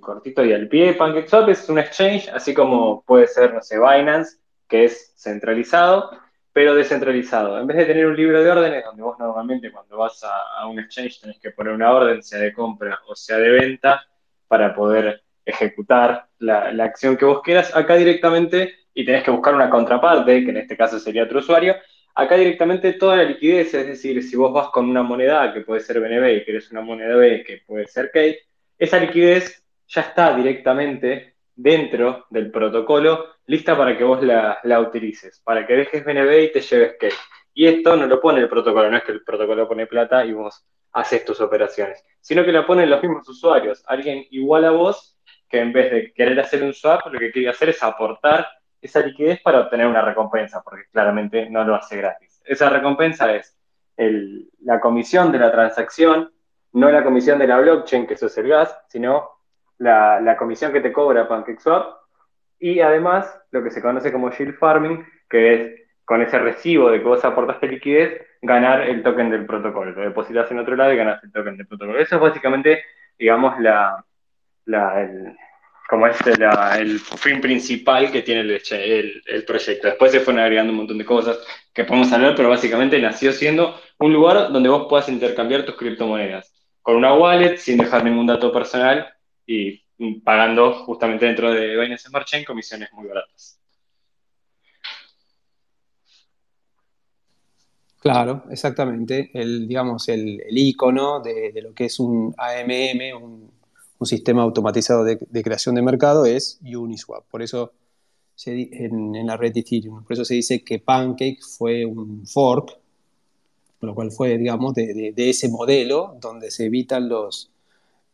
cortito y al pie, PancakeSwap es un exchange, así como puede ser, no sé, Binance, que es centralizado, pero descentralizado. En vez de tener un libro de órdenes, donde vos normalmente cuando vas a, un exchange tenés que poner una orden, sea de compra o sea de venta, para poder ejecutar la, la acción que vos quieras, acá directamente, y tenés que buscar una contraparte, que en este caso sería otro usuario, Acá directamente toda la liquidez, es decir, si vos vas con una moneda que puede ser BNB y querés una moneda B que puede ser Cake, esa liquidez ya está directamente dentro del protocolo, lista para que vos la, utilices, para que dejes BNB y te lleves Cake. Y esto no lo pone el protocolo, no es que el protocolo pone plata y vos haces tus operaciones, sino que lo ponen los mismos usuarios, alguien igual a vos, que en vez de querer hacer un swap, lo que quiere hacer es aportar esa liquidez para obtener una recompensa, porque claramente no lo hace gratis. Esa recompensa es la comisión de la transacción, no la comisión de la blockchain, que eso es el gas, sino la, comisión que te cobra PancakeSwap, y además lo que se conoce como yield farming, que es con ese recibo de que vos aportaste liquidez, ganar el token del protocolo. Lo depositas en otro lado y ganas el token del protocolo. Eso es básicamente, digamos, la, como es el fin principal que tiene el, el, proyecto. Después se fueron agregando un montón de cosas que podemos hablar, pero básicamente nació siendo un lugar donde vos puedas intercambiar tus criptomonedas con una wallet sin dejar ningún dato personal y pagando justamente dentro de Binance Smart Chain comisiones muy baratas. Claro, exactamente. El, digamos, el, icono de, lo que es un AMM, un, sistema automatizado de, creación de mercado, es Uniswap. Por eso en, la red Ethereum. Por eso se dice que Pancake fue un fork, lo cual fue, digamos, de, ese modelo donde se evitan los,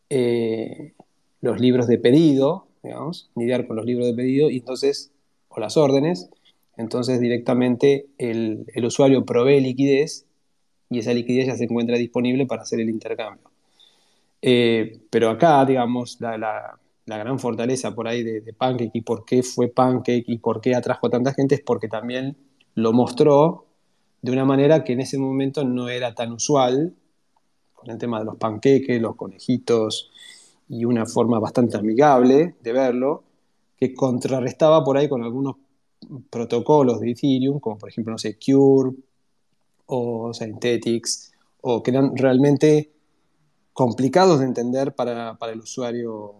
eh, los libros de pedido, digamos, lidiar con los libros de pedido y entonces, o las órdenes, entonces directamente el, usuario provee liquidez y esa liquidez ya se encuentra disponible para hacer el intercambio. Eh, pero acá, digamos, la, gran fortaleza por ahí de, Pancake y por qué fue Pancake y por qué atrajo a tanta gente es porque también lo mostró de una manera que en ese momento no era tan usual, con el tema de los panqueques, los conejitos y una forma bastante amigable de verlo, que contrarrestaba por ahí con algunos protocolos de Ethereum, como por ejemplo, no sé, Cure o Synthetics, o que eran realmente complicados de entender para, el usuario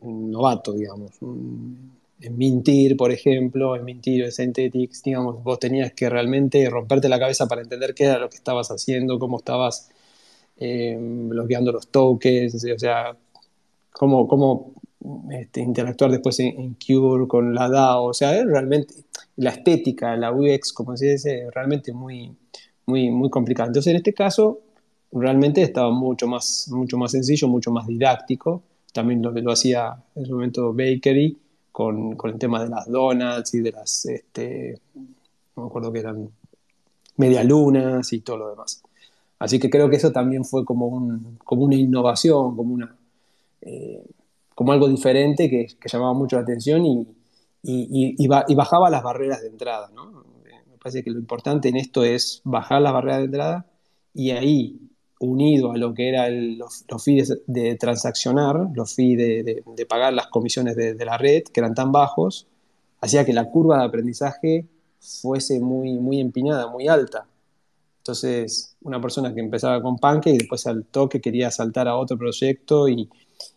novato, digamos. En Mintir, por ejemplo, en Mintir o en Synthetics, digamos, vos tenías que realmente romperte la cabeza para entender qué era lo que estabas haciendo, cómo estabas eh, bloqueando los tokens, o sea, cómo, cómo este, interactuar después en, Cure con la DAO, o sea, es realmente la estética, la UX, como se dice, realmente muy, muy, muy complicada. Entonces, en este caso, realmente estaba mucho más, mucho más sencillo, mucho más didáctico. También lo, lo hacía en su momento Bakery con, con, el tema de las donuts y de las, este, no me acuerdo que eran medialunas y todo lo demás. Así que creo que eso también fue como, un, como una innovación, como una... Eh, como algo diferente que, llamaba mucho la atención y, y, bajaba las barreras de entrada. ¿no? Me parece que lo importante en esto es bajar las barreras de entrada y ahí, unido a lo que eran los, fees de, transaccionar, los fees de, pagar las comisiones de, la red, que eran tan bajos, hacía que la curva de aprendizaje fuese muy, muy empinada, muy alta. Entonces, una persona que empezaba con Pancake y después al toque quería saltar a otro proyecto y,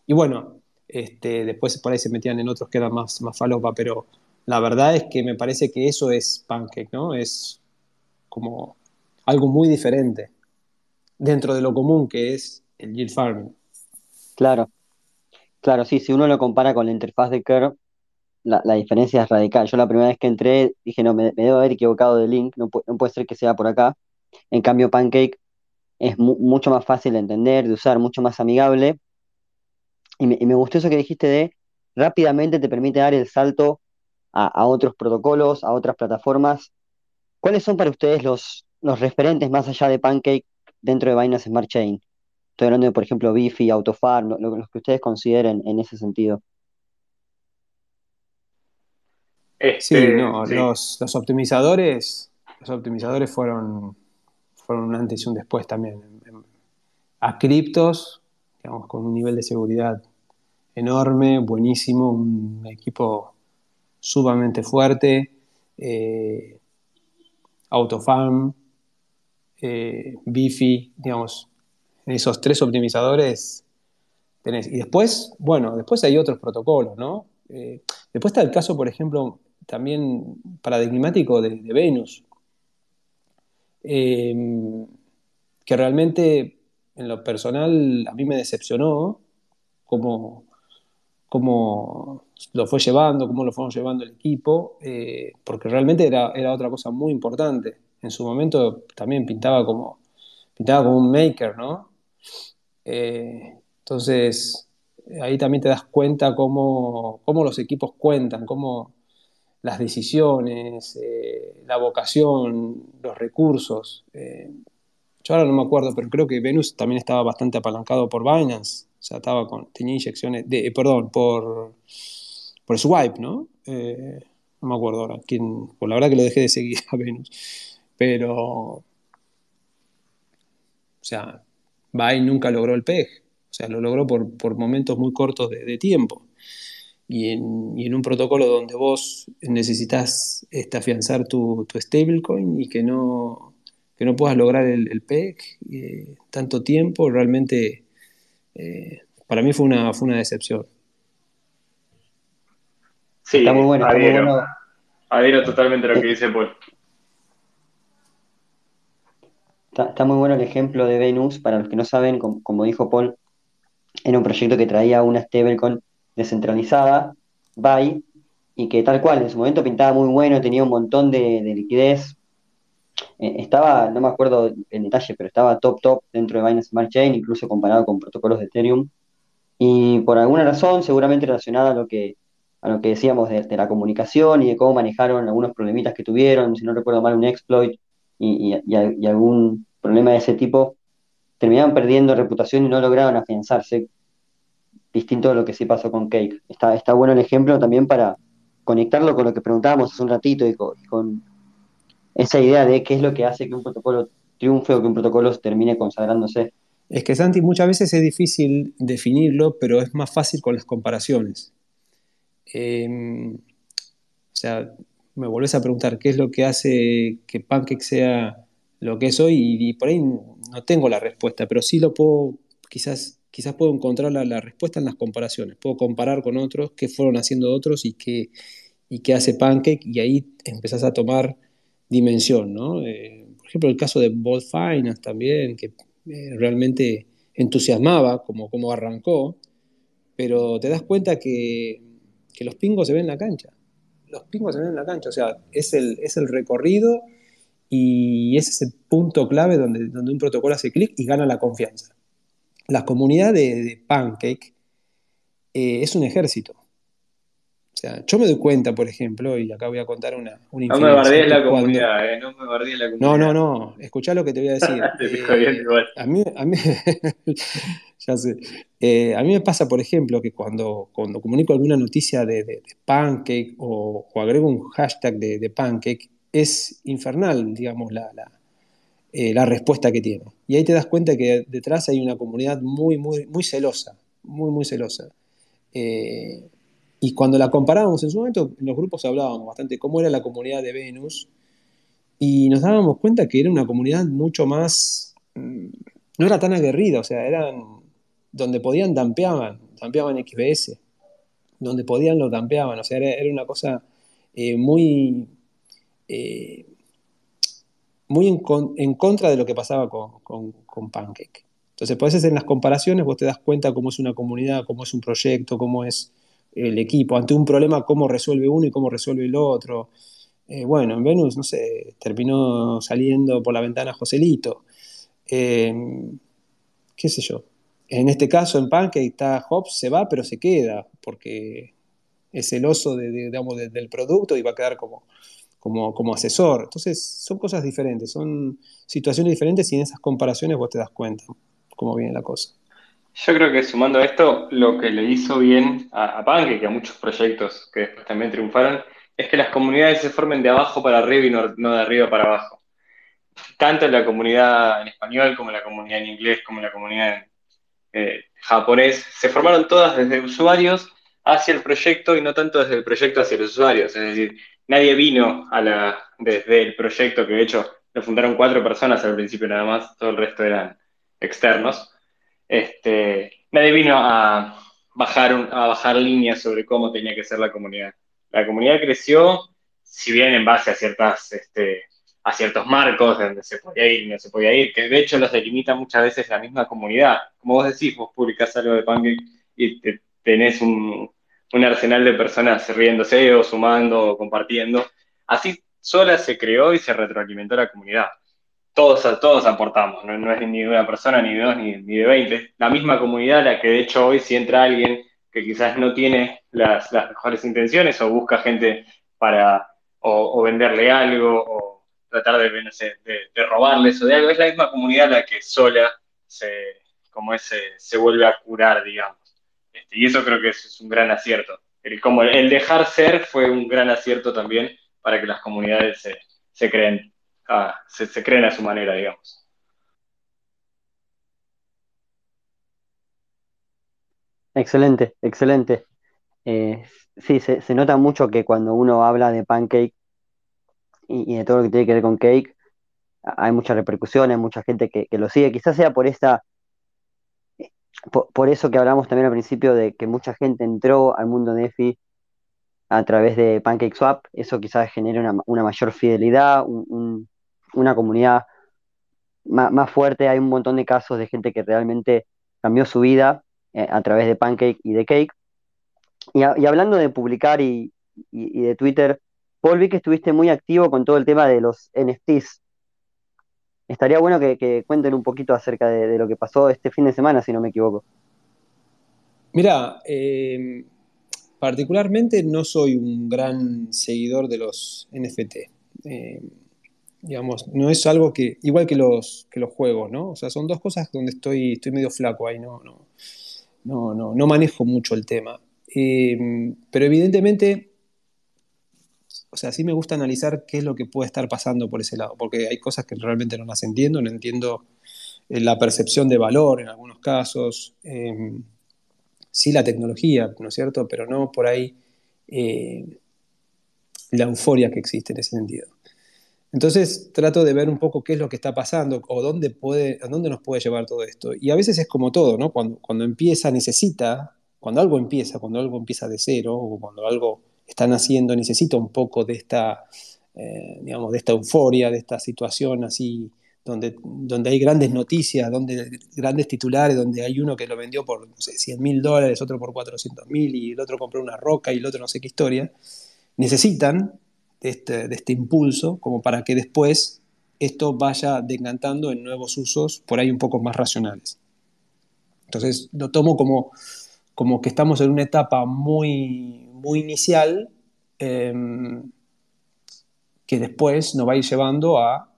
y bueno, este, después por ahí se metían en otros que eran más, más falopa, pero la verdad es que me parece que eso es Pancake, ¿no? Es como algo muy diferente dentro de lo común que es el yield farming. Claro, claro, sí, si uno lo compara con la interfaz de Curve, la, diferencia es radical. Yo la primera vez que entré dije, no, me, debo haber equivocado de link, no, puede ser que sea por acá. En cambio, Pancake es mucho más fácil de entender, de usar, mucho más amigable y me, gustó eso que dijiste de rápidamente te permite dar el salto a, otros protocolos, a otras plataformas. ¿Cuáles son para ustedes los, los referentes más allá de Pancake dentro de Binance Smart Chain? Estoy hablando de, por ejemplo, Bifi, Autofarm, lo, lo que ustedes consideren en ese sentido. Este, sí, no, Los, optimizadores, los optimizadores fueron, fueron un antes y un después también. A criptos con un nivel de seguridad enorme, buenísimo, un equipo sumamente fuerte, eh, Autofarm, eh, Bifi, digamos, esos tres optimizadores tenés. Y después, bueno, después hay otros protocolos, ¿no? Eh, después está el caso, por ejemplo, también paradigmático de, de Venus, que realmente en lo personal a mí me decepcionó cómo, cómo lo fue llevando, cómo lo fueron llevando el equipo, eh, porque realmente era, era, otra cosa muy importante. En su momento también pintaba como, pintaba como un maker, ¿no? Eh, entonces, ahí también te das cuenta cómo, cómo los equipos cuentan, cómo las decisiones, eh, la vocación, los recursos. Yo ahora no me acuerdo, pero creo que Venus también estaba bastante apalancado por Binance. O sea, estaba con, tenía inyecciones, de, eh, perdón, por, por Swipe, ¿no? Eh, no me acuerdo ahora quién, por la verdad que lo dejé de seguir [laughs] a Venus. Pero, sea, Bay nunca logró el PEG, o sea, lo logró por, momentos muy cortos de, tiempo. Y en, un protocolo donde vos necesitas este, afianzar tu, tu stablecoin y que no, que no puedas lograr el, PEG eh, tanto tiempo, realmente eh, para mí fue una, fue una decepción. Sí, está muy bueno. Está muy bueno. adhiero totalmente a lo que dice Paul. Está, muy bueno el ejemplo de Venus, para los que no saben, como, dijo Paul, era un proyecto que traía una stablecoin descentralizada, BY, y que tal cual, en su momento pintaba muy bueno, tenía un montón de, liquidez, eh, estaba, no me acuerdo en detalle, pero estaba top top dentro de Binance Smart Chain, incluso comparado con protocolos de Ethereum, y por alguna razón, seguramente relacionada a lo que, a lo que decíamos de, la comunicación y de cómo manejaron algunos problemitas que tuvieron, si no recuerdo mal, un exploit y, algún problema de ese tipo, terminaban perdiendo reputación y no lograban afianzarse, distinto de lo que sí pasó con Cake. Está, está bueno el ejemplo también para conectarlo con lo que preguntábamos hace un ratito y con, esa idea de qué es lo que hace que un protocolo triunfe o que un protocolo termine consagrándose. Es que Santi, muchas veces es difícil definirlo, pero es más fácil con las comparaciones. Em, o sea, me volvés a preguntar qué es lo que hace que Pancake sea lo que es hoy y, por ahí no tengo la respuesta, pero sí lo puedo, quizás, quizás puedo encontrar la, respuesta en las comparaciones. Puedo comparar con otros, qué fueron haciendo otros y qué, y qué hace Pancake y ahí empezás a tomar dimensión, ¿no? Eh, por ejemplo, el caso de Bold Finance también, que eh, realmente entusiasmaba como, como arrancó, pero te das cuenta que, que los pingos se ven en la cancha los pingos se ven en la cancha, o sea, es el, es el recorrido y es ese punto clave donde, donde un protocolo hace clic y gana la confianza. La comunidad de, Pancake eh, es un ejército. O sea, yo me doy cuenta, por ejemplo, y acá voy a contar una, una No me bardees la comunidad, eh, no me bardees la comunidad. No, no, no, escuchá lo que te voy a [laughs] decir. eh, a mí, a mí [laughs] ya sé. Eh, a mí me pasa, por ejemplo, que cuando, cuando comunico alguna noticia de, Pancake o, agrego un hashtag de, Pancake, es infernal, digamos, la, eh, la, respuesta que tiene. Y ahí te das cuenta que detrás hay una comunidad muy, muy, muy celosa, muy, muy celosa. Eh, y cuando la comparábamos en su momento, en los grupos hablábamos bastante cómo era la comunidad de Venus y nos dábamos cuenta que era una comunidad mucho más, mm, no era tan aguerrida, o sea, eran donde podían dampeaban, dampeaban XBS, donde podían lo dampeaban, o sea, era, una cosa eh, muy, eh, muy en, contra de lo que pasaba con, con, Pancake. Entonces, pues en las comparaciones vos te das cuenta cómo es una comunidad, cómo es un proyecto, cómo es el equipo, ante un problema, cómo resuelve uno y cómo resuelve el otro. Eh, bueno, en Venus, no sé, terminó saliendo por la ventana Joselito. Eh, ¿Qué sé yo? En este caso, en Pancake está Hobbs, se va, pero se queda, porque es celoso de, digamos, del producto y va a quedar como, como, como asesor. Entonces, son cosas diferentes, son situaciones diferentes y en esas comparaciones vos te das cuenta cómo viene la cosa. Yo creo que sumando a esto, lo que le hizo bien a, a Pancake y a muchos proyectos que después también triunfaron, es que las comunidades se formen de abajo para arriba y no, de arriba para abajo. Tanto en la comunidad en español como en la comunidad en inglés, como en la comunidad eh, japonés, se formaron todas desde usuarios hacia el proyecto y no tanto desde el proyecto hacia los usuarios. Es decir, nadie vino a la, desde el proyecto, que de hecho lo fundaron cuatro personas al principio nada más, todo el resto eran externos este, nadie vino a bajar, a bajar líneas sobre cómo tenía que ser la comunidad. La comunidad creció, si bien en base a, ciertas, este, a ciertos marcos de donde se podía ir y no se podía ir, que de hecho los delimita muchas veces la misma comunidad. Como vos decís, vos publicás algo de Pancake y tenés un, un arsenal de personas riéndose o sumando o compartiendo. Así sola se creó y se retroalimentó la comunidad todos, todos aportamos, no, es ni de una persona, ni de dos, ni, de veinte. La misma comunidad, la que de hecho hoy si entra alguien que quizás no tiene las, mejores intenciones o busca gente para o, venderle algo o tratar de, no sé, de, robarles o de algo, es la misma comunidad la que sola se, como ese, se vuelve a curar, digamos. Este, y eso creo que es, es un gran acierto. El, como el, dejar ser fue un gran acierto también para que las comunidades se, se creen, se, creen a su manera, digamos. Excelente, excelente. Eh, sí, se, nota mucho que cuando uno habla de pancake y, de todo lo que tiene que ver con cake, hay mucha repercusión, hay mucha gente que, que lo sigue. Quizás sea por esta por, eso que hablamos también al principio de que mucha gente entró al mundo de EFI a través de PancakeSwap. Eso quizás genere una, mayor fidelidad, un- un- una comunidad más, fuerte. Hay un montón de casos de gente que realmente cambió su vida eh, a través de Pancake y de Cake. Y, hablando de publicar y, y- y de Twitter, Paul, vi que estuviste muy activo con todo el tema de los NFTs. Estaría bueno que, cuenten un poquito acerca de, lo que pasó este fin de semana, si no me equivoco. Mira, eh, particularmente no soy un gran seguidor de los NFT. Eh, digamos, no es algo que, igual que los, que los juegos, ¿no? O sea, son dos cosas donde estoy, estoy medio flaco ahí, no, no, no, no, no manejo mucho el tema. Eh, pero evidentemente, o sea, sí me gusta analizar qué es lo que puede estar pasando por ese lado, porque hay cosas que realmente no las entiendo, no entiendo eh, la percepción de valor en algunos casos, eh, sí la tecnología, ¿no es cierto? Pero no por ahí eh, la euforia que existe en ese sentido. Entonces trato de ver un poco qué es lo que está pasando o dónde, puede, a dónde nos puede llevar todo esto. Y a veces es como todo, ¿no? Cuando, cuando empieza, necesita, cuando algo empieza, cuando algo empieza de cero o cuando algo está naciendo, necesita un poco de esta, eh, digamos, de esta euforia, de esta situación así, donde, donde hay grandes noticias, donde grandes titulares, donde hay uno que lo vendió por, no sé, 100 mil dólares, otro por 400 mil y el otro compró una roca y el otro no sé qué historia. Necesitan de este, de este impulso como para que después esto vaya decantando en nuevos usos por ahí un poco más racionales. Entonces lo tomo como, como que estamos en una etapa muy, muy inicial eh, que después nos va a ir llevando a,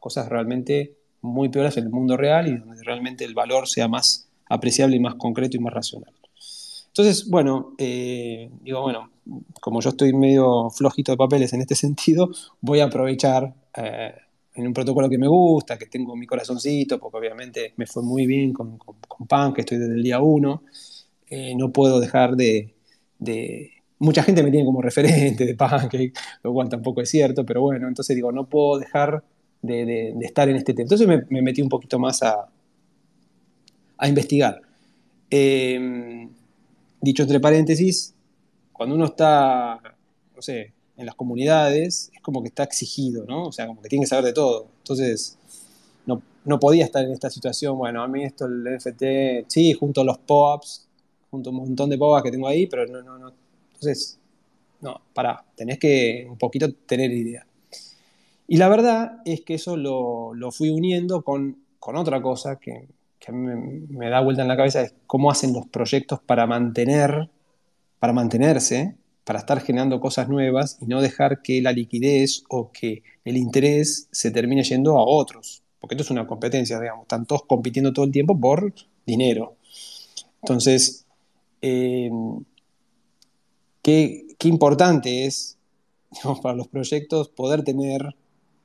cosas realmente muy peores en el mundo real y donde realmente el valor sea más apreciable y más concreto y más racional. Entonces, bueno, eh, digo, bueno, como yo estoy medio flojito de papeles en este sentido, voy a aprovechar eh, en un protocolo que me gusta, que tengo mi corazoncito, porque obviamente me fue muy bien con, con, con Pan, que estoy desde el día uno. Eh, no puedo dejar de, de, Mucha gente me tiene como referente de Pancake, lo cual tampoco es cierto, pero bueno, entonces digo, no puedo dejar de, estar en este tema. Entonces me, me, metí un poquito más a, a investigar. Eh, dicho entre paréntesis, cuando uno está, no sé, en las comunidades, es como que está exigido, ¿no? O sea, como que tiene que saber de todo. Entonces, no, no podía estar en esta situación, bueno, a mí esto, el NFT, sí, junto a los POAPs, junto a un montón de POAPs que tengo ahí, pero no, no, no. Entonces, no, pará, tenés que un poquito tener idea. Y la verdad es que eso lo, lo fui uniendo con, con otra cosa que, que me, me, da vuelta en la cabeza, es cómo hacen los proyectos para mantener, para mantenerse, para estar generando cosas nuevas y no dejar que la liquidez o que el interés se termine yendo a otros. Porque esto es una competencia, digamos, están todos compitiendo todo el tiempo por dinero. Entonces, eh, qué, qué, importante es [laughs] para los proyectos poder tener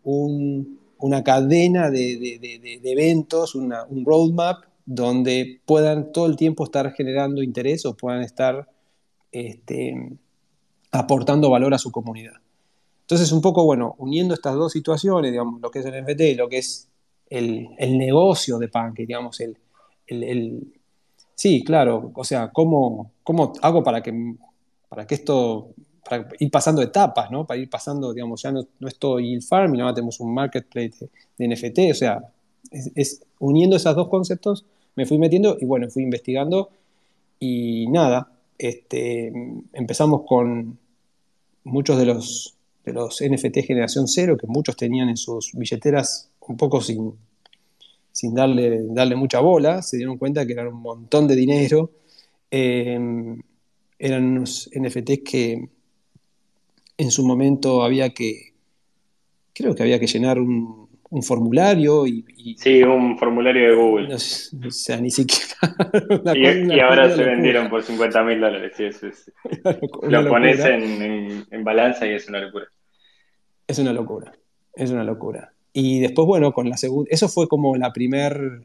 un, una cadena de, eventos, un roadmap donde puedan todo el tiempo estar generando interés o puedan estar este, aportando valor a su comunidad. Entonces, un poco, bueno, uniendo estas dos situaciones, lo que es el NFT y lo que es el, negocio de Pancake, digamos, el, el, Sí, claro, o sea, ¿cómo, cómo hago para que, para que esto para ir pasando etapas, ¿no? Para ir pasando, digamos, ya no, no es todo yield farming, ahora tenemos un marketplace de, NFT, o sea, es, uniendo esos dos conceptos me fui metiendo y bueno, fui investigando y nada, este, empezamos con muchos de los, de los NFT generación cero que muchos tenían en sus billeteras un poco sin, sin darle, darle mucha bola, se dieron cuenta que eran un montón de dinero, eh, eran unos NFTs que en su momento había que, creo que había que llenar un, un formulario y, y, Sí, un formulario de Google. No, o sea, ni siquiera... [laughs] Y, ahora se vendieron por 50 mil dólares, sí, eso es. [laughs] Lo pones en, en, en, balanza y es una locura. Es una locura, es una locura. Y después, bueno, con la segunda... Eso fue como la primer,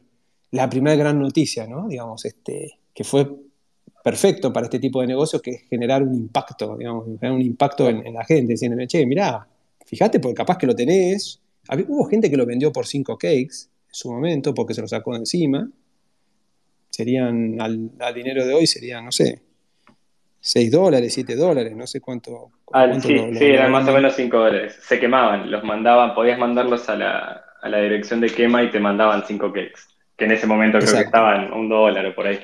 la primera gran noticia, ¿no? Digamos, este, que fue perfecto para este tipo de negocios, que es generar un impacto, digamos, generar un impacto en, la gente, diciendo, che, mirá, fíjate, porque capaz que lo tenés. hubo gente que lo vendió por 5 cakes en su momento, porque se lo sacó de encima. Serían, al, dinero de hoy, serían, no sé, 6 dólares, 7 dólares, no sé cuánto. sí, sí eran más o menos 5 dólares. Se quemaban, los mandaban, podías mandarlos a la, a la dirección de quema y te mandaban 5 cakes, que en ese momento creo que estaban un dólar o por ahí.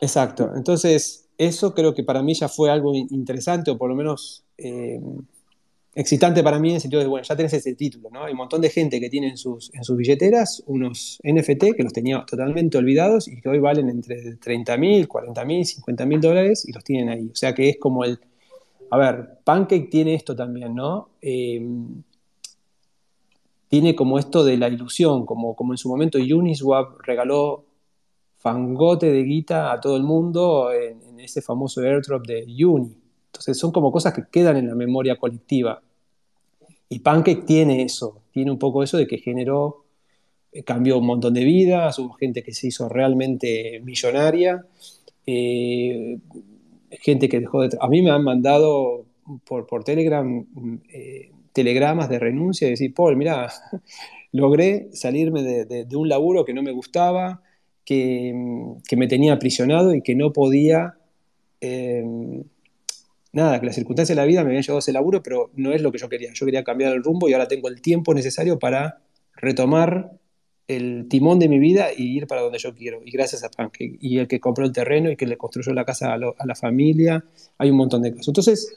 Exacto. Entonces, eso creo que para mí ya fue algo interesante, o por lo menos eh, excitante para mí en el sentido de, bueno, ya tenés ese título, ¿no? Hay un montón de gente que tiene en sus, en sus billeteras unos NFT que los tenía totalmente olvidados y que hoy valen entre 30 mil, 40 mil, 50 mil dólares y los tienen ahí. O sea que es como el... A ver, Pancake tiene esto también, ¿no? Eh, tiene como esto de la ilusión, como, como en su momento Uniswap regaló fangote de guita a todo el mundo en, ese famoso airdrop de Uni. Entonces son como cosas que quedan en la memoria colectiva. Y Pancake tiene eso, tiene un poco eso de que generó, eh, cambió un montón de vidas, hubo gente que se hizo realmente millonaria, eh, gente que dejó de... A mí me han mandado por, por Telegram eh, telegramas de renuncia y decir, Paul, mira, [laughs] logré salirme de, un laburo que no me gustaba, que, me tenía aprisionado y que no podía, nada, que las circunstancias de la vida me habían llevado a ese laburo, pero no es lo que yo quería. Yo quería cambiar el rumbo y ahora tengo el tiempo necesario para retomar el timón de mi vida y ir para donde yo quiero. Y gracias a Pancake. Y el que compró el terreno y que le construyó la casa a, a la familia. Hay un montón de casos. Entonces,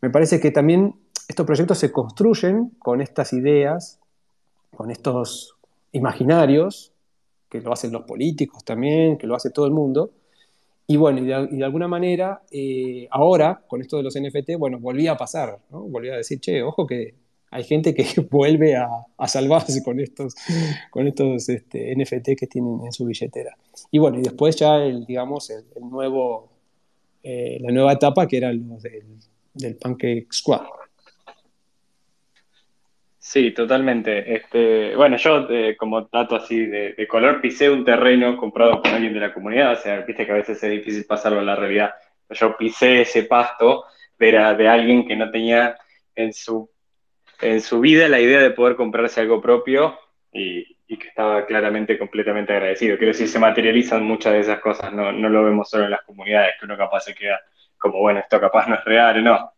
me parece que también estos proyectos se construyen con estas ideas, con estos imaginarios que lo hacen los políticos también, que lo hace todo el mundo. Y bueno, y de, alguna manera, eh, ahora, con esto de los NFT, bueno, volvía a pasar, ¿no? Volvía a decir, che, ojo que hay gente que [laughs] vuelve a, salvarse con estos, con estos este, NFT que tienen en su billetera. Y bueno, y después ya, el, digamos, el, nuevo, eh, la nueva etapa que era los del, del Pancake Squad. Sí, totalmente. Este, bueno, yo eh, como dato así de, color pisé un terreno comprado por alguien de la comunidad, o sea, viste que a veces es difícil pasarlo a la realidad. Yo pisé ese pasto de, de alguien que no tenía en su, en su vida la idea de poder comprarse algo propio y, que estaba claramente completamente agradecido. Quiero decir, se materializan muchas de esas cosas, no, no lo vemos solo en las comunidades, que uno capaz se queda como, bueno, esto capaz no es real, no.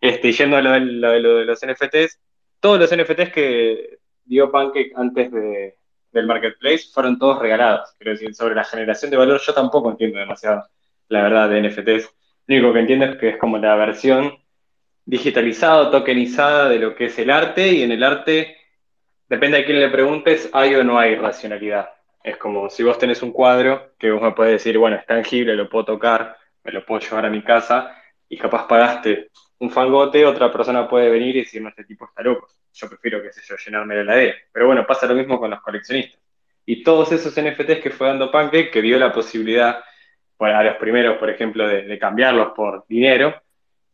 Este, yendo a lo de, lo de los NFTs, todos los NFTs que dio Pancake antes del marketplace fueron todos regalados. Quiero decir, sobre la generación de valor yo tampoco entiendo demasiado la verdad de NFTs. Lo único que entiendo es que es como la versión digitalizada, tokenizada de lo que es el arte y en el arte, depende de quién le preguntes, hay o no hay racionalidad. Es como si vos tenés un cuadro que vos me puedes decir, bueno, es tangible, lo puedo tocar, me lo puedo llevar a mi casa y capaz pagaste un fangote, otra persona puede venir y decir, no, este tipo está loco. Yo prefiero, qué sé yo, llenarme la heladera. Pero bueno, pasa lo mismo con los coleccionistas. Y todos esos NFTs que fue dando Pancake, que dio la posibilidad a los primeros, por ejemplo, de, cambiarlos por dinero,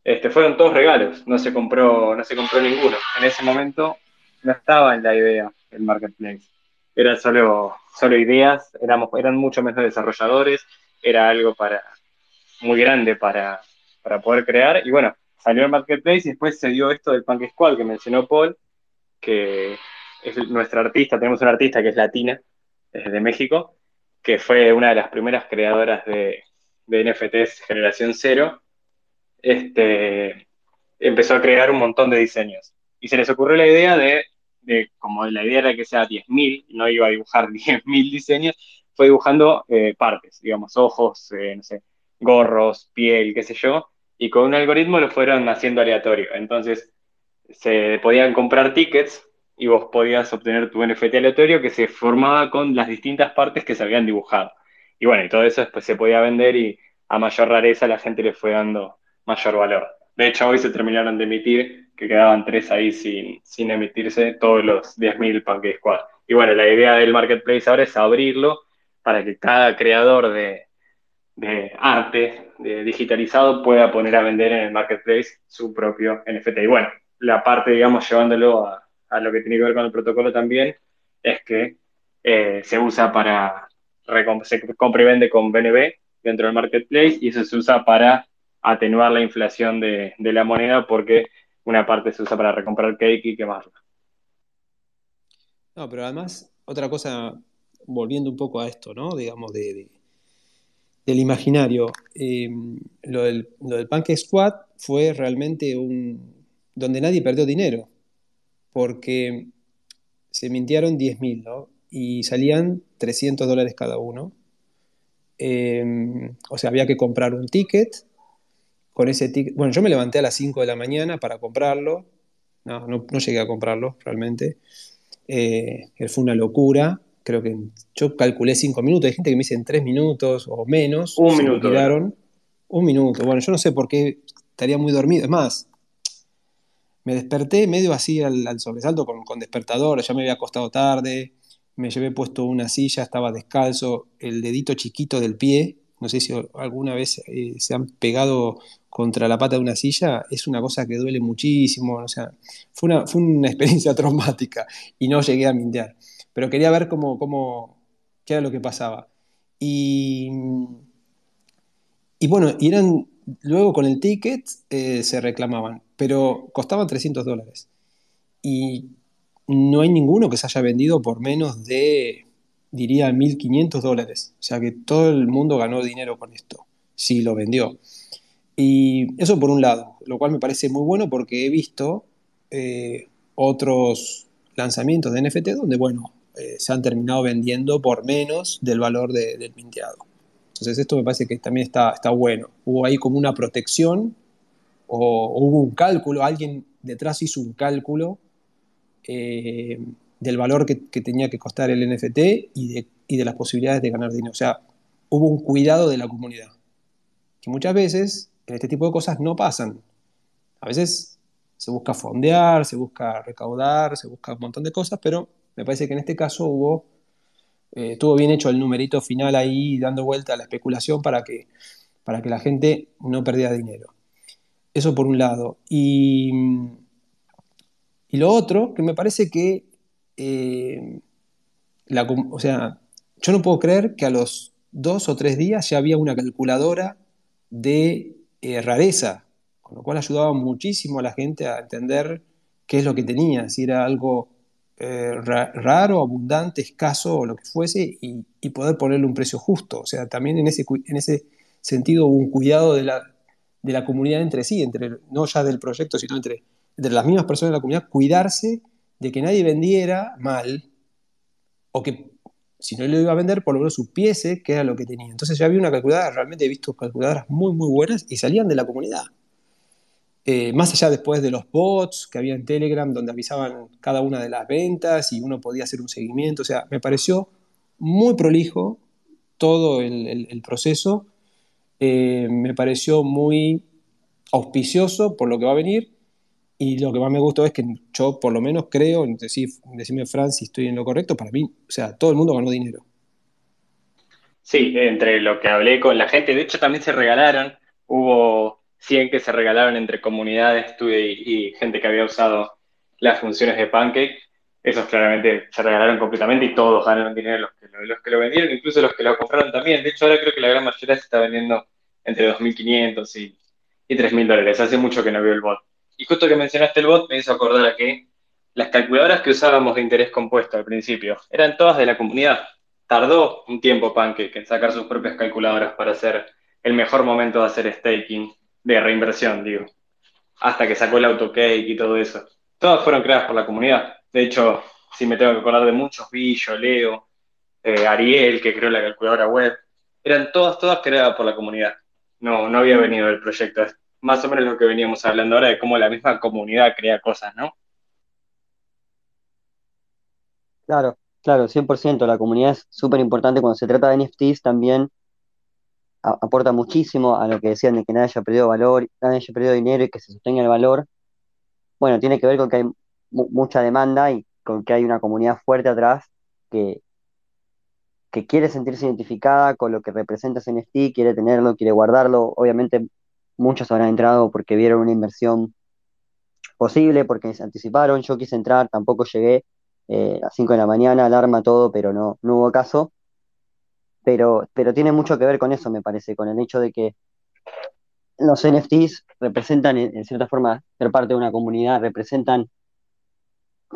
este, fueron todos regalos, no se, compró, no se compró ninguno. En ese momento no estaba en la idea el marketplace. Era solo, solo ideas, éramos, eran mucho menos desarrolladores, era algo para, muy grande para, para poder crear. Y bueno, salió el marketplace y después se dio esto del Punk Squad que mencionó Paul, que es nuestra artista, tenemos una artista que es latina, es de México, que fue una de las primeras creadoras de, NFTs generación cero, este, empezó a crear un montón de diseños. Y se les ocurrió la idea de, como la idea era que sea 10.000, no iba a dibujar [laughs] 10.000 diseños, fue dibujando eh, partes, digamos, ojos, eh, no sé, gorros, piel, qué sé yo, y con un algoritmo lo fueron haciendo aleatorio. Entonces, se podían comprar tickets y vos podías obtener tu NFT aleatorio que se formaba con las distintas partes que se habían dibujado. Y bueno, y todo eso después se podía vender y a mayor rareza la gente le fue dando mayor valor. De hecho, hoy se terminaron de emitir, que quedaban tres ahí sin, sin emitirse, todos los 10.000 Pancake Squad. Y bueno, la idea del marketplace ahora es abrirlo para que cada creador de, de arte de digitalizado pueda poner a vender en el marketplace su propio NFT. Y bueno, la parte, digamos, llevándolo a, lo que tiene que ver con el protocolo también, es que eh, se usa para, se compra y vende con BNB, dentro del marketplace y eso se usa para atenuar la inflación de, la moneda porque una parte se usa para recomprar cake y quemarlo. No, pero además, otra cosa, volviendo un poco a esto, ¿no? Digamos, de, del imaginario, eh, lo, del, lo Pancake Squad fue realmente un... donde nadie perdió dinero, porque se mintieron 10.000, ¿no? Y salían 300 dólares cada uno. Eh, o sea, había que comprar un ticket con ese ticket. Bueno, yo me levanté a las 5 de la mañana para comprarlo. No, no, llegué a comprarlo realmente. Eh, fue una locura. Creo que yo calculé 5 minutos. Hay gente que me dice en 3 minutos o menos. Un minuto. Un minuto. Bueno, yo no sé por qué estaría muy dormido. Es más, me desperté medio así al, sobresalto con, con, despertador. Ya me había acostado tarde. Me llevé puesto una silla, estaba descalzo. El dedito chiquito del pie. No sé si alguna vez eh, se han pegado contra la pata de una silla es una cosa que duele muchísimo, o sea, fue una, fue una [laughs] experiencia traumática y no llegué a mintear, pero quería ver cómo, qué era lo que pasaba. Y, bueno, eran, luego con el ticket eh, se reclamaban, pero costaban 300 dólares. Y no hay ninguno que se haya vendido por menos de, diría, 1.500 dólares. O sea que todo el mundo ganó dinero con esto, si lo vendió. Y eso por un lado, lo cual me parece muy bueno porque he visto eh, otros lanzamientos de NFT donde, bueno, eh, se han terminado vendiendo por menos del valor del minteado. Entonces esto me parece que también está, está bueno. Hubo ahí como una protección o, hubo un cálculo, alguien detrás hizo un cálculo eh, del valor que, tenía que costar el NFT y de, y de las posibilidades de ganar dinero. O sea, hubo un cuidado de la comunidad. Que muchas veces en este tipo de cosas no pasan. A veces se busca fondear, se busca recaudar, se busca un montón de cosas, pero me parece que en este caso hubo, eh, estuvo bien hecho el numerito final ahí dando vuelta a la especulación para que, para que la gente no perdiera dinero. Eso por un lado. Y, y lo otro, que me parece que, eh, o sea, yo no puedo creer que a los dos o tres días ya había una calculadora de eh, rareza, con lo cual ayudaba muchísimo a la gente a entender qué es lo que tenía, si era algo eh, raro, abundante, escaso o lo que fuese, y, poder ponerle un precio justo. O sea, también en ese, en ese sentido hubo un cuidado de la, de la comunidad entre sí, entre, no ya del proyecto, sino entre, entre las mismas personas de la comunidad, cuidarse de que nadie vendiera mal o que si no lo iba a vender, por lo menos supiese qué era lo que tenía. Entonces ya había una calculadora, realmente he visto calculadoras muy, muy buenas y salían de la comunidad. Eh, más allá después de los bots que había en Telegram, donde avisaban cada una de las ventas y uno podía hacer un seguimiento. O sea, me pareció muy prolijo todo el, proceso. Eh, me pareció muy auspicioso por lo que va a venir y lo que más me gustó es que yo, por lo menos, creo, decime, Fran, si estoy en lo correcto, para mí, o sea, todo el mundo ganó dinero. Sí, entre lo que hablé con la gente, de hecho también se regalaron, hubo 100 que se regalaron entre comunidades y, y gente que había usado las funciones de Pancake, esos claramente se regalaron completamente y todos ganaron dinero los que, los que lo vendieron, incluso los que lo compraron también. De hecho, ahora creo que la gran mayoría se está vendiendo entre 2.500 y, y 3.000 dólares. Hace mucho que no veo el bot. Y justo que mencionaste el bot, me hizo acordar a que las calculadoras que usábamos de interés compuesto al principio eran todas de la comunidad. Tardó un tiempo Pancake en sacar sus propias calculadoras para hacer el mejor momento de hacer staking, de reinversión, digo. Hasta que sacó el AutoCake y todo eso. Todas fueron creadas por la comunidad. De hecho, si me tengo que acordar de muchos, Billo, Leo, eh, Ariel, que creó la calculadora web, eran todas, todas creadas por la comunidad. No, no había venido del proyecto más o menos lo que veníamos hablando ahora de cómo la misma comunidad crea cosas, ¿no? Claro, claro, 100%. La comunidad es súper importante cuando se trata de NFTs también aporta muchísimo a lo que decían de que nadie haya perdido valor, nadie haya perdido dinero y que se sostenga el valor. Bueno, tiene que ver con que hay mucha demanda y con que hay una comunidad fuerte atrás que, que quiere sentirse identificada con lo que representa ese NFT, quiere tenerlo, quiere guardarlo. Obviamente muchos habrán entrado porque vieron una inversión posible, porque se anticiparon, yo quise entrar, tampoco llegué eh, a 5 de la mañana, alarma todo, pero no, no hubo caso. Pero, pero tiene mucho que ver con eso, me parece, con el hecho de que los NFTs representan, en, cierta forma, ser parte de una comunidad, representan,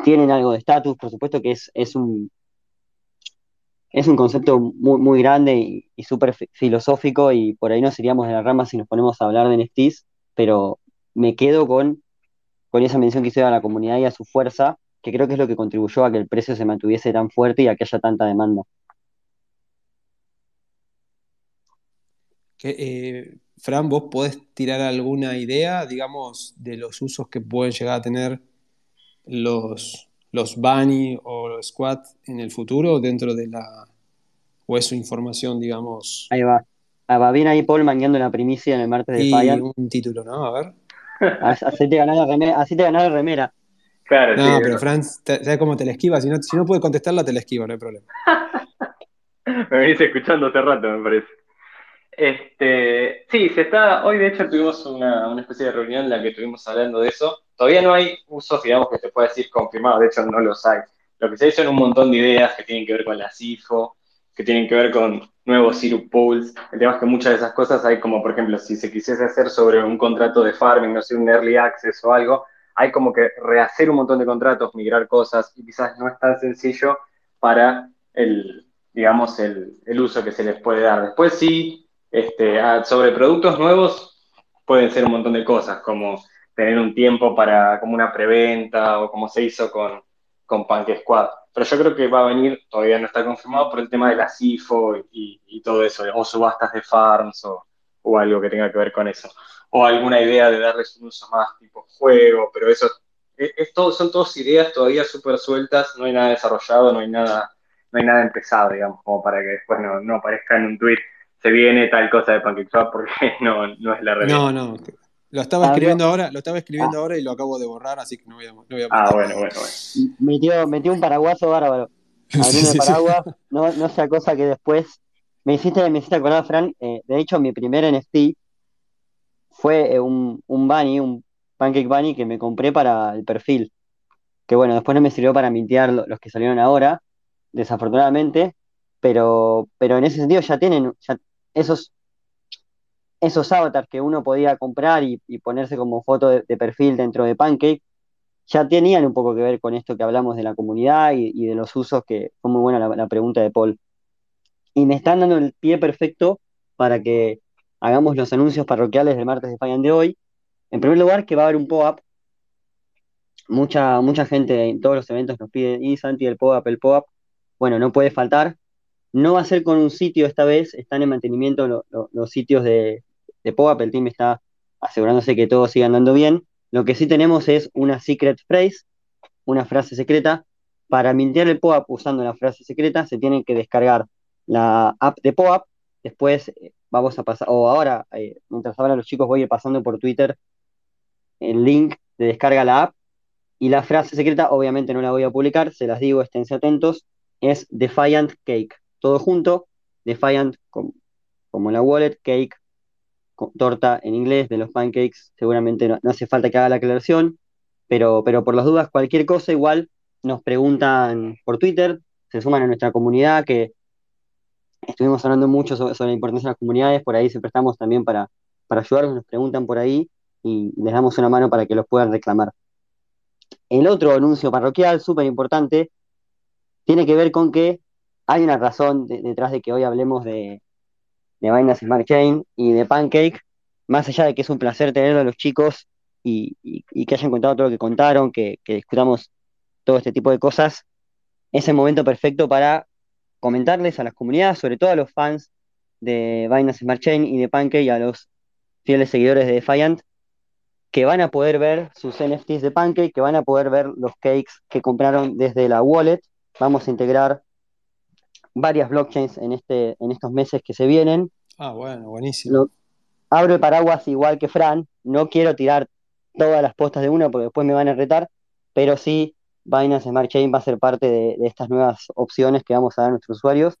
tienen algo de estatus, por supuesto que es, es un, es un concepto muy, muy grande y, y súper filosófico y por ahí no seríamos de la rama si nos ponemos a hablar de NFTs, pero me quedo con, con esa mención que hizo a la comunidad y a su fuerza, que creo que es lo que contribuyó a que el precio se mantuviese tan fuerte y a que haya tanta demanda. Eh, Fran, ¿vos podés tirar alguna idea, digamos, de los usos que pueden llegar a tener los, los Bunny o los Squad en el futuro dentro de la. o es su información, digamos. Ahí va. Ah, va bien ahí Paul mangueando la primicia en el martes de y un título, ¿no? A ver. [laughs] Así te ganás la remera. Así te la remera. Claro, no, pero Franz, ¿sabes cómo te la esquiva? Si no, si no puede contestarla, te la esquiva, no hay problema. [laughs] me venís escuchando hace rato, me parece. Este, sí, se está. Hoy, de hecho, tuvimos una, especie de reunión en la que estuvimos hablando de eso. Todavía no hay usos, digamos, que te pueda decir confirmados, de hecho, no los hay. Lo que se hizo son un montón de ideas que tienen que ver con la CIFO, que tienen que ver con nuevos syrup. El tema es que muchas de esas cosas hay como, por ejemplo, si se quisiese hacer sobre un contrato de farming, no sé, un early access o algo, hay como que rehacer un montón de contratos, migrar cosas, y quizás no es tan sencillo para el, digamos, el, el uso que se les puede dar. Después sí, este, sobre productos nuevos pueden ser un montón de cosas, como tener un tiempo para, como una preventa, o como se hizo con, con Punk Squad pero yo creo que va a venir, todavía no está confirmado, por el tema de la CIFO y, todo eso, o subastas de farms o, algo que tenga que ver con eso. O alguna idea de darles un uso más tipo juego, pero eso es, son todas ideas todavía súper sueltas, no hay nada desarrollado, no hay nada, no hay nada empezado, digamos, como para que después no, no aparezca en un tweet se viene tal cosa de PancakeSwap porque [laughs] no, no es la realidad. No, no, lo estaba escribiendo ahora, lo estaba escribiendo ah. ahora y lo acabo de borrar, así que no voy a, no voy a Ah, bueno, bueno, bueno. Metió, metió un paraguaso bárbaro. [laughs] Abriendo el paraguas, no, no sea cosa que después. Me hiciste, me hiciste acordar, Fran. Eh, de hecho, mi primer NFT fue eh, un, un bunny, un pancake bunny que me compré para el perfil. Que bueno, después no me sirvió para mintear los que salieron ahora, desafortunadamente. Pero, pero en ese sentido ya tienen, ya esos esos avatars que uno podía comprar y, ponerse como foto de, perfil dentro de Pancake, ya tenían un poco que ver con esto que hablamos de la comunidad y, de los usos, que fue muy buena la, pregunta de Paul. Y me están dando el pie perfecto para que hagamos los anuncios parroquiales del martes de Fallan de hoy. En primer lugar, que va a haber un POAP. Mucha, mucha gente en todos los eventos nos pide, y Santi, el POAP, el POAP. Bueno, no puede faltar. No va a ser con un sitio esta vez, están en mantenimiento los sitios de, de POAP, el team está asegurándose que todo siga andando bien. Lo que sí tenemos es una secret phrase, una frase secreta. Para mintear el POAP usando la frase secreta, se tienen que descargar la app de POAP. Después eh, vamos a pasar, o ahora, eh, mientras hablan los chicos, voy a ir pasando por Twitter el link de descarga la app. Y la frase secreta, obviamente no la voy a publicar, se las digo, esténse atentos, es Defiant Cake. Todo junto, Defiant como, como la wallet, Cake torta en inglés de los pancakes, seguramente no, hace falta que haga la aclaración, pero, pero por las dudas, cualquier cosa igual nos preguntan por Twitter, se suman a nuestra comunidad, que estuvimos hablando mucho sobre, la importancia de las comunidades, por ahí siempre estamos también para, para ayudarnos, nos preguntan por ahí y les damos una mano para que los puedan reclamar. El otro anuncio parroquial, súper importante, tiene que ver con que hay una razón detrás de que hoy hablemos de, de Binance Smart Chain y de Pancake, más allá de que es un placer tenerlo a los chicos y, que hayan contado todo lo que contaron, que, discutamos todo este tipo de cosas, es el momento perfecto para comentarles a las comunidades, sobre todo a los fans de Binance Smart Chain y de Pancake y a los fieles seguidores de Defiant, que van a poder ver sus NFTs de Pancake, que van a poder ver los cakes que compraron desde la wallet. Vamos a integrar varias blockchains en, este, en estos meses que se vienen. Ah, bueno, buenísimo. abro el paraguas igual que Fran, no quiero tirar todas las postas de uno porque después me van a retar, pero sí Binance Smart Chain va a ser parte de, estas nuevas opciones que vamos a dar a nuestros usuarios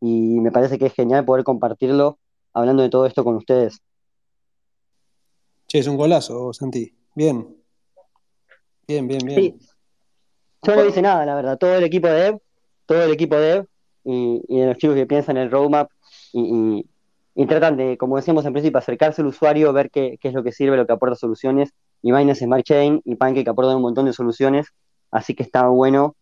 y me parece que es genial poder compartirlo hablando de todo esto con ustedes. Che, es un golazo, Santi. Bien. Bien, bien, bien. Sí. Yo no hice nada, la verdad. Todo el equipo de Dev, todo el equipo de Dev y, de los chicos que piensan en el roadmap y, tratan de, como decíamos en principio, acercarse al usuario, ver qué, es lo que sirve, lo que aporta soluciones. Y Binance Smart Chain y Pancake aportan un montón de soluciones, así que está bueno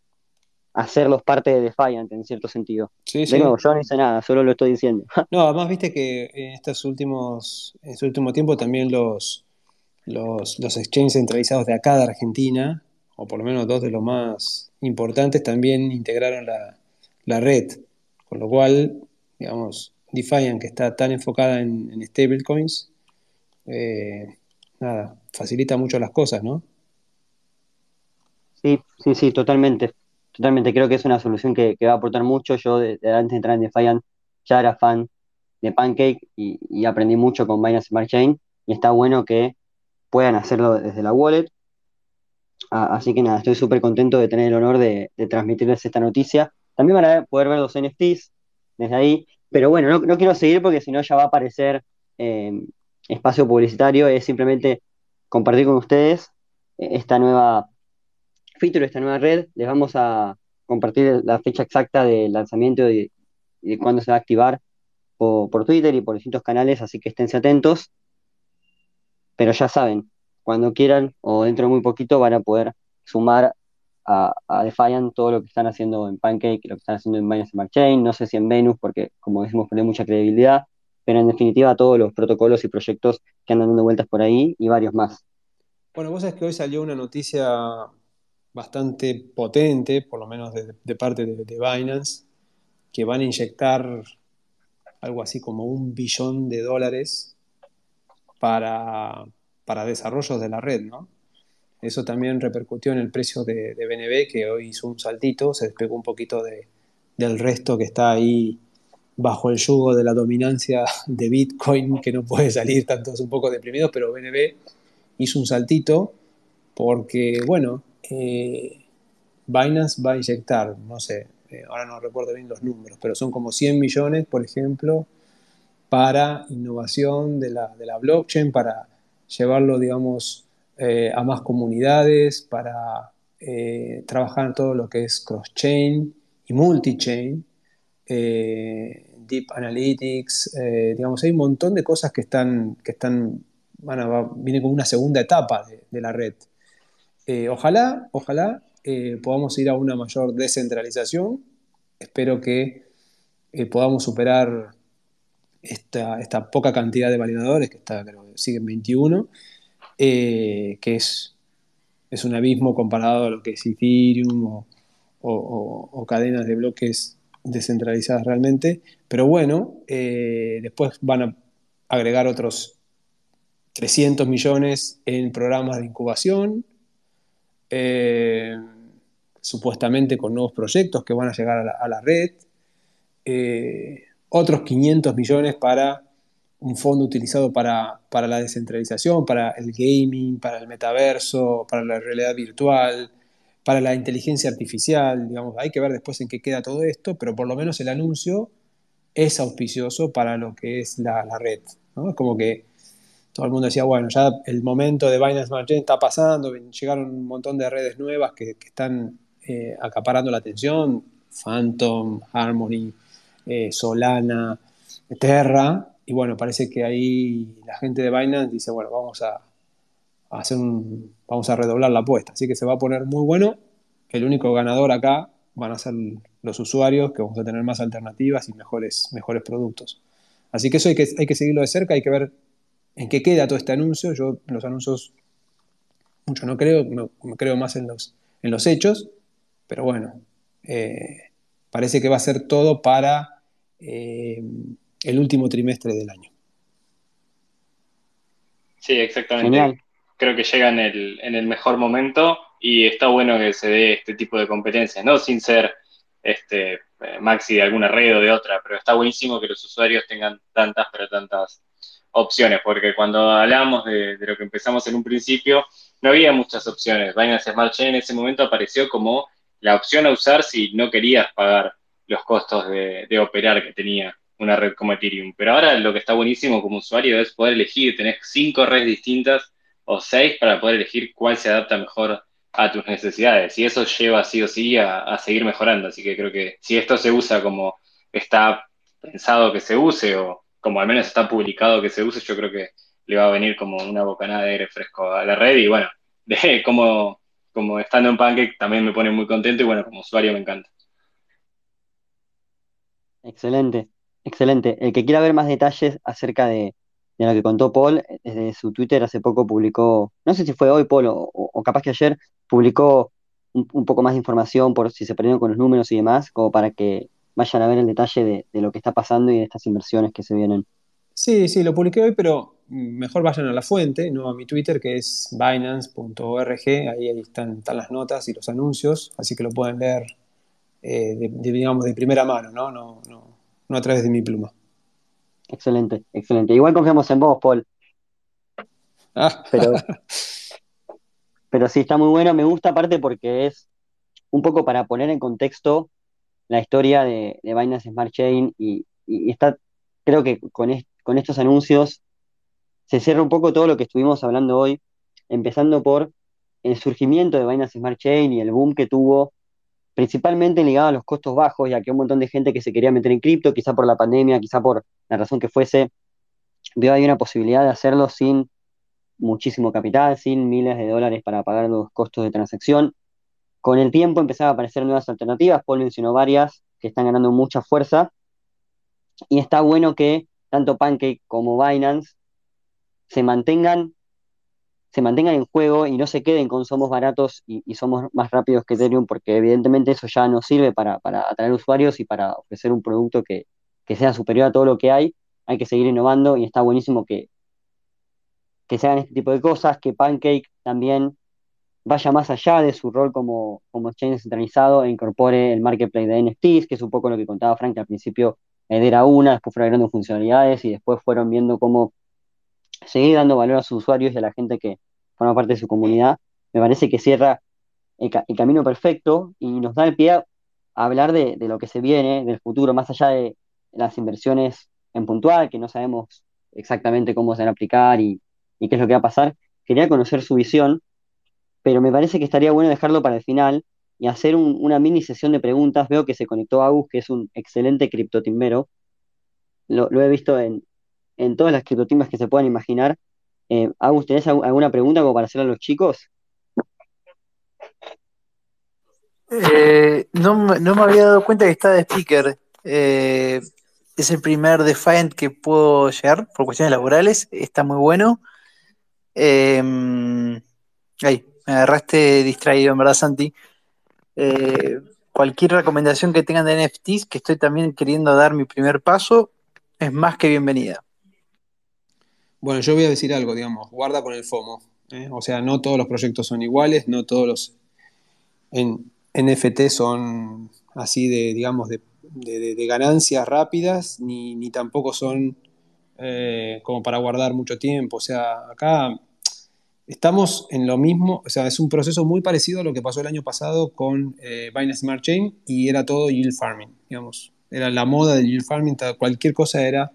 hacerlos parte de Defiant en cierto sentido. Sí, yo no hice nada, solo lo estoy diciendo. [laughs] no, además viste que en estos últimos, en este último tiempo también los, los, los exchanges centralizados de acá de Argentina, o por lo menos dos de los más importantes, también integraron la, la red. Con lo cual, digamos, Defiant, que está tan enfocada en, stablecoins, eh, nada, facilita mucho las cosas, ¿no? Sí, sí, sí, totalmente. Totalmente, creo que es una solución que, va a aportar mucho. Yo, antes de entrar en Defiant, ya era fan de Pancake y, aprendí mucho con Binance Smart Chain. Y está bueno que puedan hacerlo desde la wallet. Así que nada, estoy súper contento de tener el honor de transmitirles esta noticia. También van a poder ver los NFTs desde ahí. Pero bueno, no, quiero seguir porque si no ya va a aparecer eh, espacio publicitario. Es simplemente compartir con ustedes eh, esta nueva feature, esta nueva red. Les vamos a compartir la fecha exacta del lanzamiento y, de cuándo se va a activar por, por Twitter y por distintos canales, así que esténse atentos. Pero ya saben, cuando quieran o dentro de muy poquito van a poder sumar a, Defiant todo lo que están haciendo en Pancake, lo que están haciendo en Binance Smart Chain, no sé si en Venus, porque como decimos, tiene mucha credibilidad, pero en definitiva todos los protocolos y proyectos que andan dando vueltas por ahí y varios más. Bueno, vos sabés que hoy salió una noticia bastante potente, por lo menos de, parte de, Binance, que van a inyectar algo así como un billón de dólares para, para desarrollos de la red, ¿no? Eso también repercutió en el precio de, BNB, que hoy hizo un saltito, se despegó un poquito del resto que está ahí bajo el yugo de la dominancia de Bitcoin, que no puede salir, tantos un poco deprimidos, pero BNB hizo un saltito porque, bueno, eh, Binance va a inyectar, no sé, eh, ahora no recuerdo bien los números, pero son como 100 millones, por ejemplo, para innovación de la, de la blockchain, para llevarlo, digamos, eh, a más comunidades, para eh, trabajar en todo lo que es cross-chain y multi-chain, eh, deep analytics, digamos, hay un montón de cosas que están, que están, viene como una segunda etapa de, la red. ojalá, ojalá podamos ir a una mayor descentralización. Espero que podamos superar esta, esta, poca cantidad de validadores, que está, siguen 21, eh, que es, es un abismo comparado a lo que es Ethereum o, cadenas de bloques descentralizadas realmente. Pero bueno, eh, después van a agregar otros 300 millones en programas de incubación, eh, supuestamente con nuevos proyectos que van a llegar a la, a la red, otros 500 millones para un fondo utilizado para, la descentralización, para el gaming, para el metaverso, para la realidad virtual, para la inteligencia artificial, digamos, hay que ver después en qué queda todo esto, pero por lo menos el anuncio es auspicioso para lo que es la, red. Es como que todo el mundo decía, bueno, ya el momento de Binance Smart Chain está pasando, llegaron un montón de redes nuevas que, están eh, acaparando la atención, Phantom, Harmony, eh, Solana, Terra, y bueno, parece que ahí la gente de Binance dice, bueno, vamos a, hacer un, vamos a redoblar la apuesta. Así que se va a poner muy bueno. El único ganador acá van a ser los usuarios, que vamos a tener más alternativas y mejores, mejores productos. Así que eso hay que, hay que seguirlo de cerca, hay que ver en qué queda todo este anuncio. Yo los anuncios mucho no creo, no, creo más en los, en los hechos, pero bueno, eh, parece que va a ser todo para eh, el último trimestre del año. Sí, exactamente. Creo que llega en el, en el mejor momento y está bueno que se dé este tipo de competencias, ¿no? Sin ser este, maxi de alguna red o de otra, pero está buenísimo que los usuarios tengan tantas, pero tantas opciones, porque cuando hablamos de, lo que empezamos en un principio, no había muchas opciones. Binance Smart Chain en ese momento apareció como la opción a usar si no querías pagar los costos de, de operar que tenía una red como Ethereum. Pero ahora lo que está buenísimo como usuario es poder elegir, tener cinco redes distintas o seis para poder elegir cuál se adapta mejor a tus necesidades. Y eso lleva sí o sí a, seguir mejorando. Así que creo que si esto se usa como está pensado que se use, o como al menos está publicado que se use, yo creo que le va a venir como una bocanada de aire fresco a la red y bueno, [laughs] de como, como estando en Pancake también me pone muy contento y bueno, como usuario me encanta. Excelente, excelente. El que quiera ver más detalles acerca de, lo que contó Paul, desde su Twitter hace poco publicó, no sé si fue hoy Paul o, capaz que ayer, publicó un, poco más de información por si se perdieron con los números y demás, como para que vayan a ver el detalle de, lo que está pasando y de estas inversiones que se vienen. Sí, sí, lo publiqué hoy, pero mejor vayan a la fuente, no a mi Twitter, que es binance.org, ahí, ahí están, están, las notas y los anuncios, así que lo pueden leer, eh, de, digamos, de primera mano, ¿no? No, no, no a través de mi pluma. Excelente, excelente. Igual confiamos en vos, Paul. Ah. Pero, [laughs] pero sí, está muy bueno. Me gusta aparte porque es un poco para poner en contexto la historia de, de Binance Smart Chain y, y, está, creo que con, est con estos anuncios se cierra un poco todo lo que estuvimos hablando hoy, empezando por el surgimiento de Binance Smart Chain y el boom que tuvo, principalmente ligado a los costos bajos, ya que un montón de gente que se quería meter en cripto, quizá por la pandemia, quizá por la razón que fuese, vio ahí una posibilidad de hacerlo sin muchísimo capital, sin miles de dólares para pagar los costos de transacción. Con el tiempo empezaban a aparecer nuevas alternativas, Paul mencionó varias que están ganando mucha fuerza, y está bueno que tanto Pancake como Binance se mantengan, se mantengan en juego y no se queden con somos baratos y, somos más rápidos que Ethereum, porque evidentemente eso ya no sirve para, para atraer usuarios y para ofrecer un producto que, que, sea superior a todo lo que hay. Hay que seguir innovando y está buenísimo que, que se hagan este tipo de cosas, que Pancake también vaya más allá de su rol como, como exchange centralizado e incorpore el marketplace de NFTs, que es un poco lo que contaba Frank, que al principio era una, después fueron agregando funcionalidades y después fueron viendo cómo seguir dando valor a sus usuarios y a la gente que forma parte de su comunidad, me parece que cierra el, ca el camino perfecto y nos da el pie a hablar de, lo que se viene, del futuro, más allá de las inversiones en puntual, que no sabemos exactamente cómo se van a aplicar y, qué es lo que va a pasar. Quería conocer su visión, pero me parece que estaría bueno dejarlo para el final y hacer un, una mini sesión de preguntas. Veo que se conectó Agus, que es un excelente criptotimbero. Lo he visto en, en todas las criptotimbas que se puedan imaginar. Eh, Agus, ¿tenés alguna pregunta como para hacerle a los chicos? Eh, no, no, me había dado cuenta que está de speaker. Eh, es el primer Defiant que puedo llegar por cuestiones laborales. Está muy bueno. Eh, ay, me agarraste distraído, en verdad, Santi. Eh, cualquier recomendación que tengan de NFTs, que estoy también queriendo dar mi primer paso, es más que bienvenida. Bueno, yo voy a decir algo, digamos, guarda con el FOMO. ¿eh? O sea, no todos los proyectos son iguales, no todos los en NFT son así de, digamos, de, ganancias rápidas, ni, ni tampoco son eh, como para guardar mucho tiempo. O sea, acá estamos en lo mismo, o sea, es un proceso muy parecido a lo que pasó el año pasado con eh, Binance Smart Chain y era todo yield farming, digamos. Era la moda del yield farming, cualquier cosa era,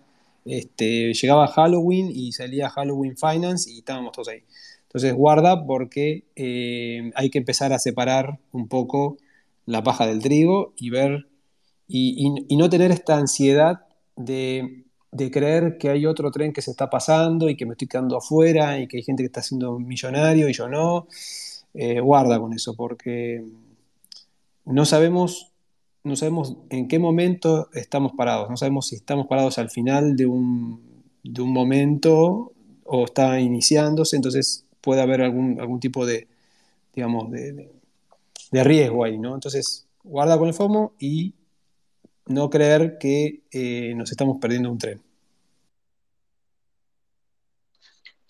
este, llegaba Halloween y salía Halloween Finance y estábamos todos ahí. Entonces guarda porque eh, hay que empezar a separar un poco la paja del trigo y ver, y, no tener esta ansiedad de de creer que hay otro tren que se está pasando y que me estoy quedando afuera y que hay gente que está siendo millonario y yo no, eh, guarda con eso, porque no sabemos, no sabemos en qué momento estamos parados, no sabemos si estamos parados al final de un, de un momento o está iniciándose, entonces puede haber algún, algún tipo de, digamos, de, de, de riesgo ahí, ¿no? Entonces, guarda con el FOMO y no creer que eh, nos estamos perdiendo un tren.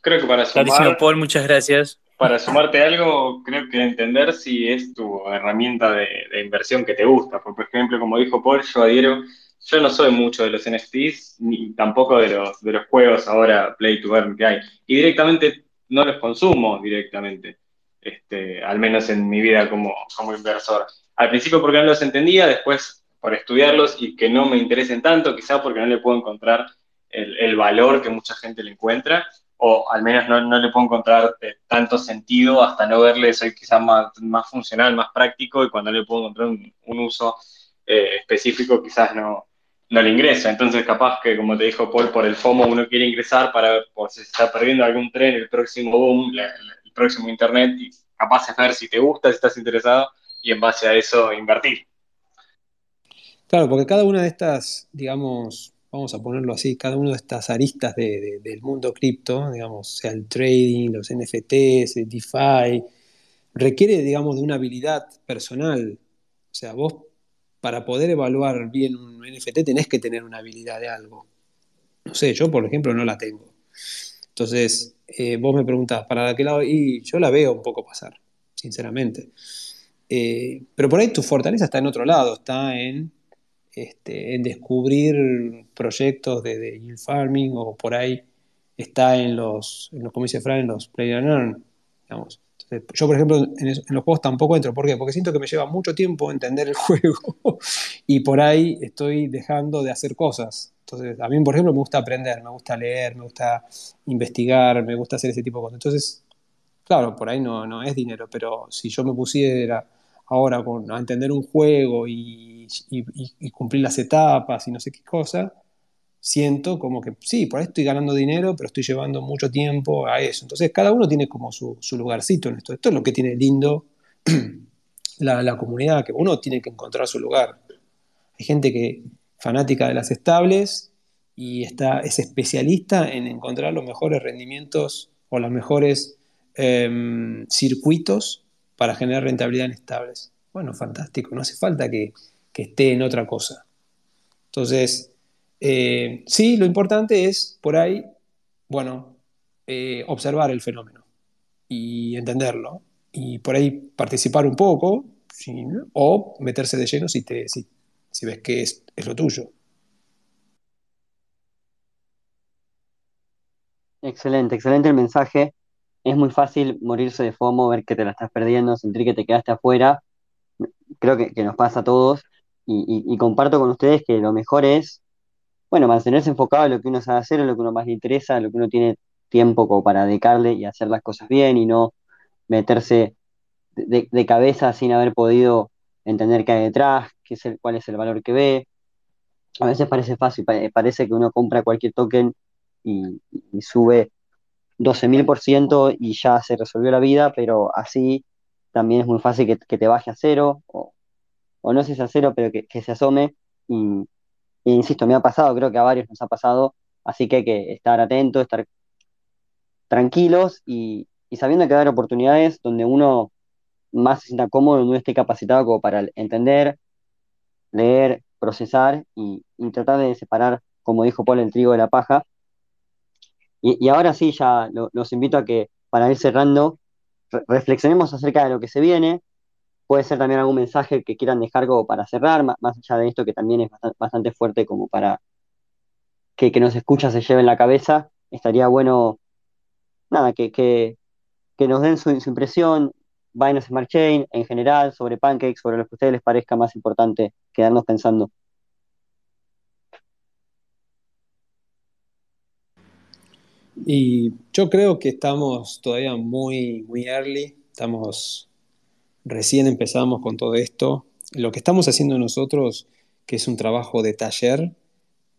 Creo que para sumar, Paul, muchas gracias. Para sumarte algo, creo que entender si es tu herramienta de, de, inversión que te gusta. Por ejemplo, como dijo Paul, yo adhiero, yo no soy mucho de los NFTs, ni tampoco de los, de los juegos ahora Play to Earn que hay. Y directamente no los consumo directamente, este, al menos en mi vida como, como inversor. Al principio porque no los entendía, después por estudiarlos y que no me interesen tanto, quizá porque no le puedo encontrar el, el valor que mucha gente le encuentra, o al menos no, no le puedo encontrar eh, tanto sentido hasta no verle, soy quizás más, más funcional, más práctico, y cuando le puedo encontrar un, uso eh, específico, quizás no, no le ingresa. Entonces, capaz que, como te dijo Paul, por el FOMO uno quiere ingresar para ver por si se está perdiendo algún tren, el próximo boom, el próximo internet, y capaz de ver si te gusta, si estás interesado, y en base a eso invertir. Claro, porque cada una de estas, digamos, vamos a ponerlo así, cada una de estas aristas del mundo cripto, digamos, sea el trading, los NFTs, el DeFi, requiere, digamos, de una habilidad personal. O sea, vos para poder evaluar bien un NFT tenés que tener una habilidad de algo. No sé, yo por ejemplo no la tengo. Entonces, eh, vos me preguntás, ¿para qué lado? Y yo la veo un poco pasar, sinceramente. Eh, pero por ahí tu fortaleza está en otro lado, está en, este, en descubrir proyectos de, de yield farming o por ahí está en los, en los como dice Fran, en los play and earn, digamos. Yo, por ejemplo, en, los juegos tampoco entro. ¿Por qué? Porque siento que me lleva mucho tiempo entender el [laughs] juego y por ahí estoy dejando de hacer cosas. Entonces, a mí, por ejemplo, me gusta aprender, me gusta leer, me gusta investigar, me gusta hacer ese tipo de cosas. Entonces, claro, por ahí no, no es dinero, pero si yo me pusiera ahora con, a entender un juego y, y cumplir las etapas y no sé qué cosa, siento como que sí, por ahí estoy ganando dinero, pero estoy llevando mucho tiempo a eso. Entonces, cada uno tiene como su, lugarcito en esto. Esto es lo que tiene lindo [clears throat] la, comunidad, que uno tiene que encontrar su lugar. Hay gente que fanática de las estables y está, es especialista en encontrar los mejores rendimientos o los mejores em, circuitos para generar rentabilidad en estables. Bueno, fantástico, no hace falta que, que esté en otra cosa. Entonces, eh, sí, lo importante es por ahí, bueno, eh, observar el fenómeno y entenderlo. Y por ahí participar un poco o meterse de lleno si, te, si, ves que es, lo tuyo. Excelente, excelente el mensaje. Es muy fácil morirse de FOMO, ver que te la estás perdiendo, sentir que te quedaste afuera. Creo que, nos pasa a todos. Y, comparto con ustedes que lo mejor es bueno, mantenerse enfocado en lo que uno sabe hacer, en lo que uno más le interesa, en lo que uno tiene tiempo como para dedicarle y hacer las cosas bien y no meterse de, cabeza sin haber podido entender qué hay detrás, qué es el, cuál es el valor que ve. A veces parece fácil, parece que uno compra cualquier token y, sube 12.000% y ya se resolvió la vida, pero así también es muy fácil que, te baje a cero, no sé si a cero, pero que, se asome. Y, insisto, me ha pasado, creo que a varios nos ha pasado, así que hay que estar atentos, estar tranquilos y, sabiendo que hay oportunidades donde uno más se sienta cómodo, donde uno esté capacitado como para entender, leer, procesar y, tratar de separar, como dijo Paul, el trigo de la paja. Y, ahora sí, ya los invito a que, para ir cerrando, reflexionemos acerca de lo que se viene, puede ser también algún mensaje que quieran dejar como para cerrar, más, allá de esto que también es bastante, fuerte como para que, nos escucha se lleve en la cabeza, estaría bueno, nada, que, que, nos den su, impresión, Binance Smart Chain en general, sobre Pancake, sobre lo que a ustedes les parezca más importante quedarnos pensando. Y yo creo que estamos todavía muy, muy early, estamos recién empezamos con todo esto. Lo que estamos haciendo nosotros, que es un trabajo de taller,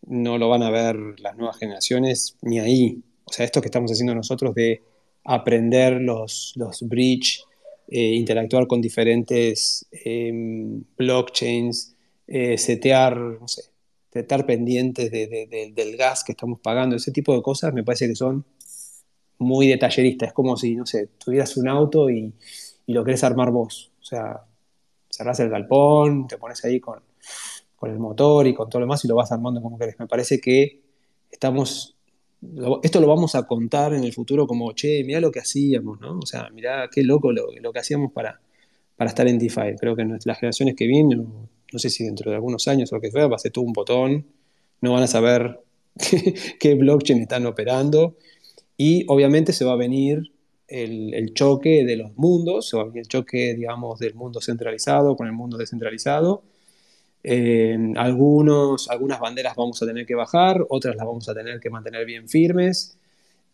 no lo van a ver las nuevas generaciones ni ahí. O sea, esto que estamos haciendo nosotros de aprender los, los bridge, eh, interactuar con diferentes em, blockchains, eh, setear, no sé, estar pendientes del gas que estamos pagando, ese tipo de cosas me parece que son muy de tallerista. Es como si, no sé, tuvieras un auto y y lo querés armar vos. O sea, cerrás el galpón, te pones ahí con, el motor y con todo lo demás y lo vas armando como querés. Me parece que estamos, esto lo vamos a contar en el futuro como, che, mira lo que hacíamos, ¿no? O sea, mira qué loco lo, que hacíamos para, para estar en DeFi. Creo que las generaciones que vienen, no sé si dentro de algunos años o lo que sea, va a ser todo un botón, no van a saber [laughs] qué blockchain están operando y obviamente se va a venir el, choque de los mundos, o el choque, digamos, del mundo centralizado con el mundo descentralizado. algunos, algunas banderas vamos a tener que bajar, otras las vamos a tener que mantener bien firmes.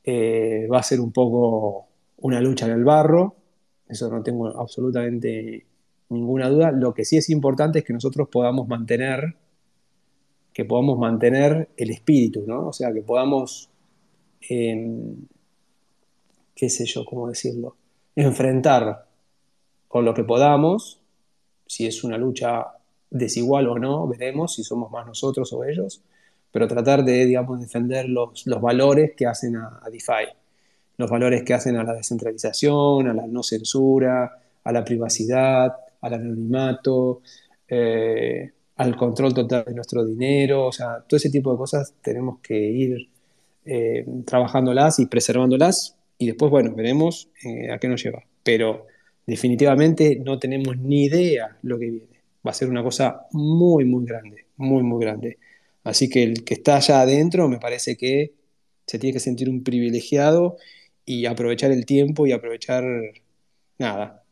Eh, va a ser un poco una lucha en el barro, eso no tengo absolutamente ninguna duda. Lo que sí es importante es que nosotros podamos mantener que podamos mantener el espíritu, ¿no? O sea, que podamos, em, qué sé yo, cómo decirlo, enfrentar con lo que podamos, si es una lucha desigual o no, veremos si somos más nosotros o ellos, pero tratar de, digamos, defender los, valores que hacen a, DeFi, los valores que hacen a la descentralización, a la no censura, a la privacidad, al anonimato, eh, al control total de nuestro dinero, o sea, todo ese tipo de cosas tenemos que ir eh, trabajándolas y preservándolas y después, bueno, veremos eh, a qué nos lleva. Pero definitivamente no tenemos ni idea lo que viene. Va a ser una cosa muy, muy grande, muy, muy grande. Así que el que está allá adentro me parece que se tiene que sentir un privilegiado y aprovechar el tiempo y aprovechar nada.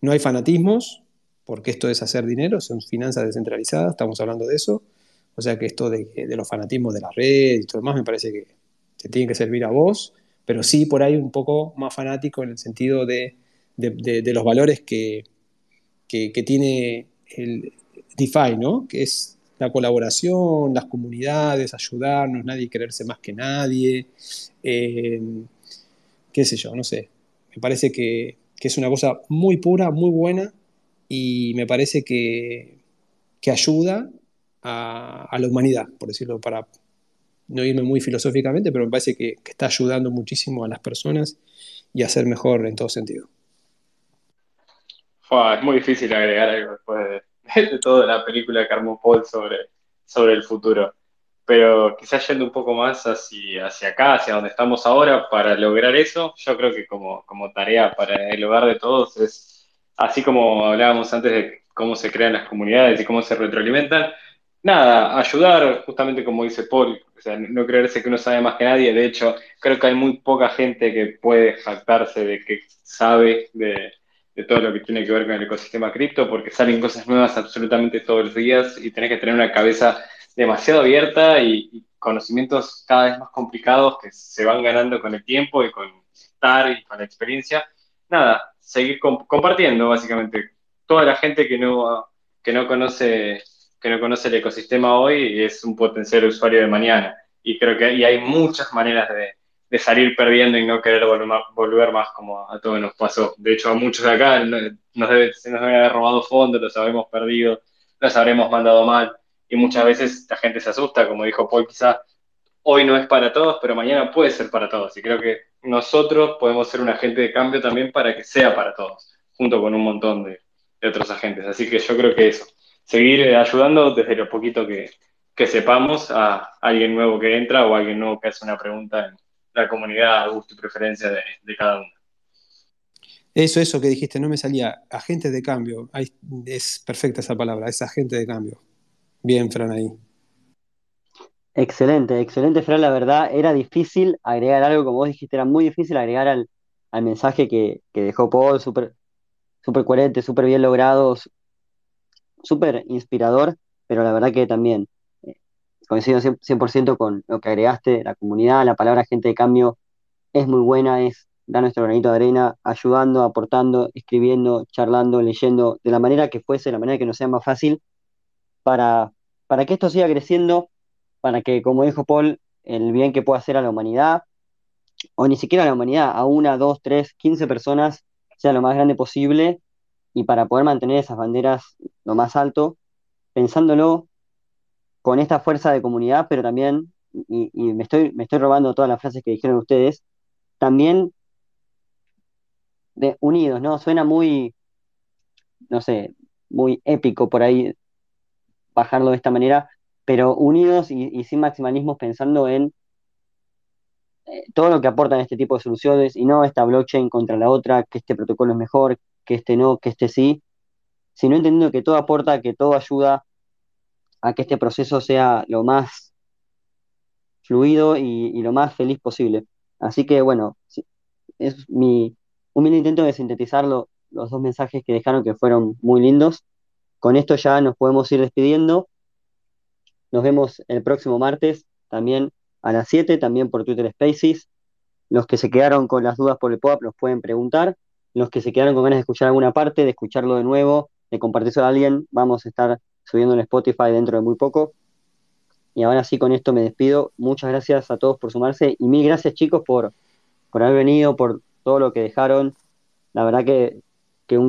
No hay fanatismos, porque esto es hacer dinero, son finanzas descentralizadas, estamos hablando de eso. O sea que esto de, los fanatismos de la red y todo lo demás me parece que se tiene que servir a vos, pero sí por ahí un poco más fanático en el sentido de, los valores que, que, tiene el DeFi, ¿no? Que es la colaboración, las comunidades, ayudarnos, nadie quererse más que nadie, eh, qué sé yo, no sé. Me parece que, que, es una cosa muy pura, muy buena y me parece que, ayuda a, la humanidad, por decirlo, para no irme muy filosóficamente, pero me parece que, está ayudando muchísimo a las personas y a ser mejor en todo sentido. es muy difícil agregar algo después de, toda la película que armó Paul sobre, sobre el futuro. Pero quizás yendo un poco más hacia, hacia acá, hacia donde estamos ahora, para lograr eso, yo creo que como, como tarea para el hogar de todos es así como hablábamos antes de cómo se crean las comunidades y cómo se retroalimentan, nada, ayudar, justamente como dice Paul, o sea, no creerse que uno sabe más que nadie, de hecho, creo que hay muy poca gente que puede jactarse de que sabe de, todo lo que tiene que ver con el ecosistema cripto, porque salen cosas nuevas absolutamente todos los días y tenés que tener una cabeza demasiado abierta y, y conocimientos cada vez más complicados que se van ganando con el tiempo y con estar y con la experiencia. Nada, seguir compartiendo, básicamente. Toda la gente que no, que no conoce que no conoce el ecosistema hoy es un potencial usuario de mañana. Y creo que hay muchas maneras de, salir perdiendo y no querer volver, más como a todos nos pasó. De hecho, a muchos de acá nos debe, se nos deben haber robado fondos, los habremos perdido, los habremos mandado mal. Y muchas veces la gente se asusta, como dijo Paul, quizá hoy no es para todos, pero mañana puede ser para todos. Y creo que nosotros podemos ser un agente de cambio también para que sea para todos, junto con un montón de, otros agentes. Así que yo creo que eso, seguir eh, ayudando desde lo poquito que, sepamos a alguien nuevo que entra o a alguien nuevo que hace una pregunta en la comunidad a gusto y preferencia de, cada uno. Eso, eso que dijiste, no me salía. Agente de cambio. es perfecta esa palabra, es agente de cambio. Bien, Fran, ahí. Excelente, excelente, Fran. La verdad, era difícil agregar algo, como vos dijiste, era muy difícil agregar al, mensaje que, dejó Paul, súper super coherente, súper bien logrado, súper inspirador, pero la verdad que también eh, coincido 100%, con lo que agregaste, la comunidad, la palabra gente de cambio es muy buena, es dar nuestro granito de arena, ayudando, aportando, escribiendo, charlando, leyendo, de la manera que fuese, de la manera que nos sea más fácil, para, para que esto siga creciendo para que, como dijo Paul, el bien que pueda hacer a la humanidad, o ni siquiera a la humanidad, a una, dos, tres, quince personas, sea lo más grande posible, y para poder mantener esas banderas lo más alto, pensándolo con esta fuerza de comunidad, pero también, y, me, estoy, me estoy robando todas las frases que dijeron ustedes, también de unidos, ¿no? Suena muy, no sé, muy épico por ahí bajarlo de esta manera, pero unidos y, sin maximalismos pensando en eh, todo lo que aportan este tipo de soluciones y no esta blockchain contra la otra, que este protocolo es mejor, que este no, que este sí, sino entendiendo que todo aporta, que todo ayuda a que este proceso sea lo más fluido y, lo más feliz posible. Así que bueno, es mi humilde intento de sintetizar los dos mensajes que dejaron que fueron muy lindos. Con esto ya nos podemos ir despidiendo. Nos vemos el próximo martes, también a las 7, también por Twitter Spaces. Los que se quedaron con las dudas por el POAP nos pueden preguntar. Los que se quedaron con ganas de escuchar alguna parte, de escucharlo de nuevo, de compartirlo a alguien, vamos a estar subiendo en Spotify dentro de muy poco. y ahora sí con esto me despido. Muchas gracias a todos por sumarse y mil gracias chicos por, por haber venido, por todo lo que dejaron. La verdad que, que un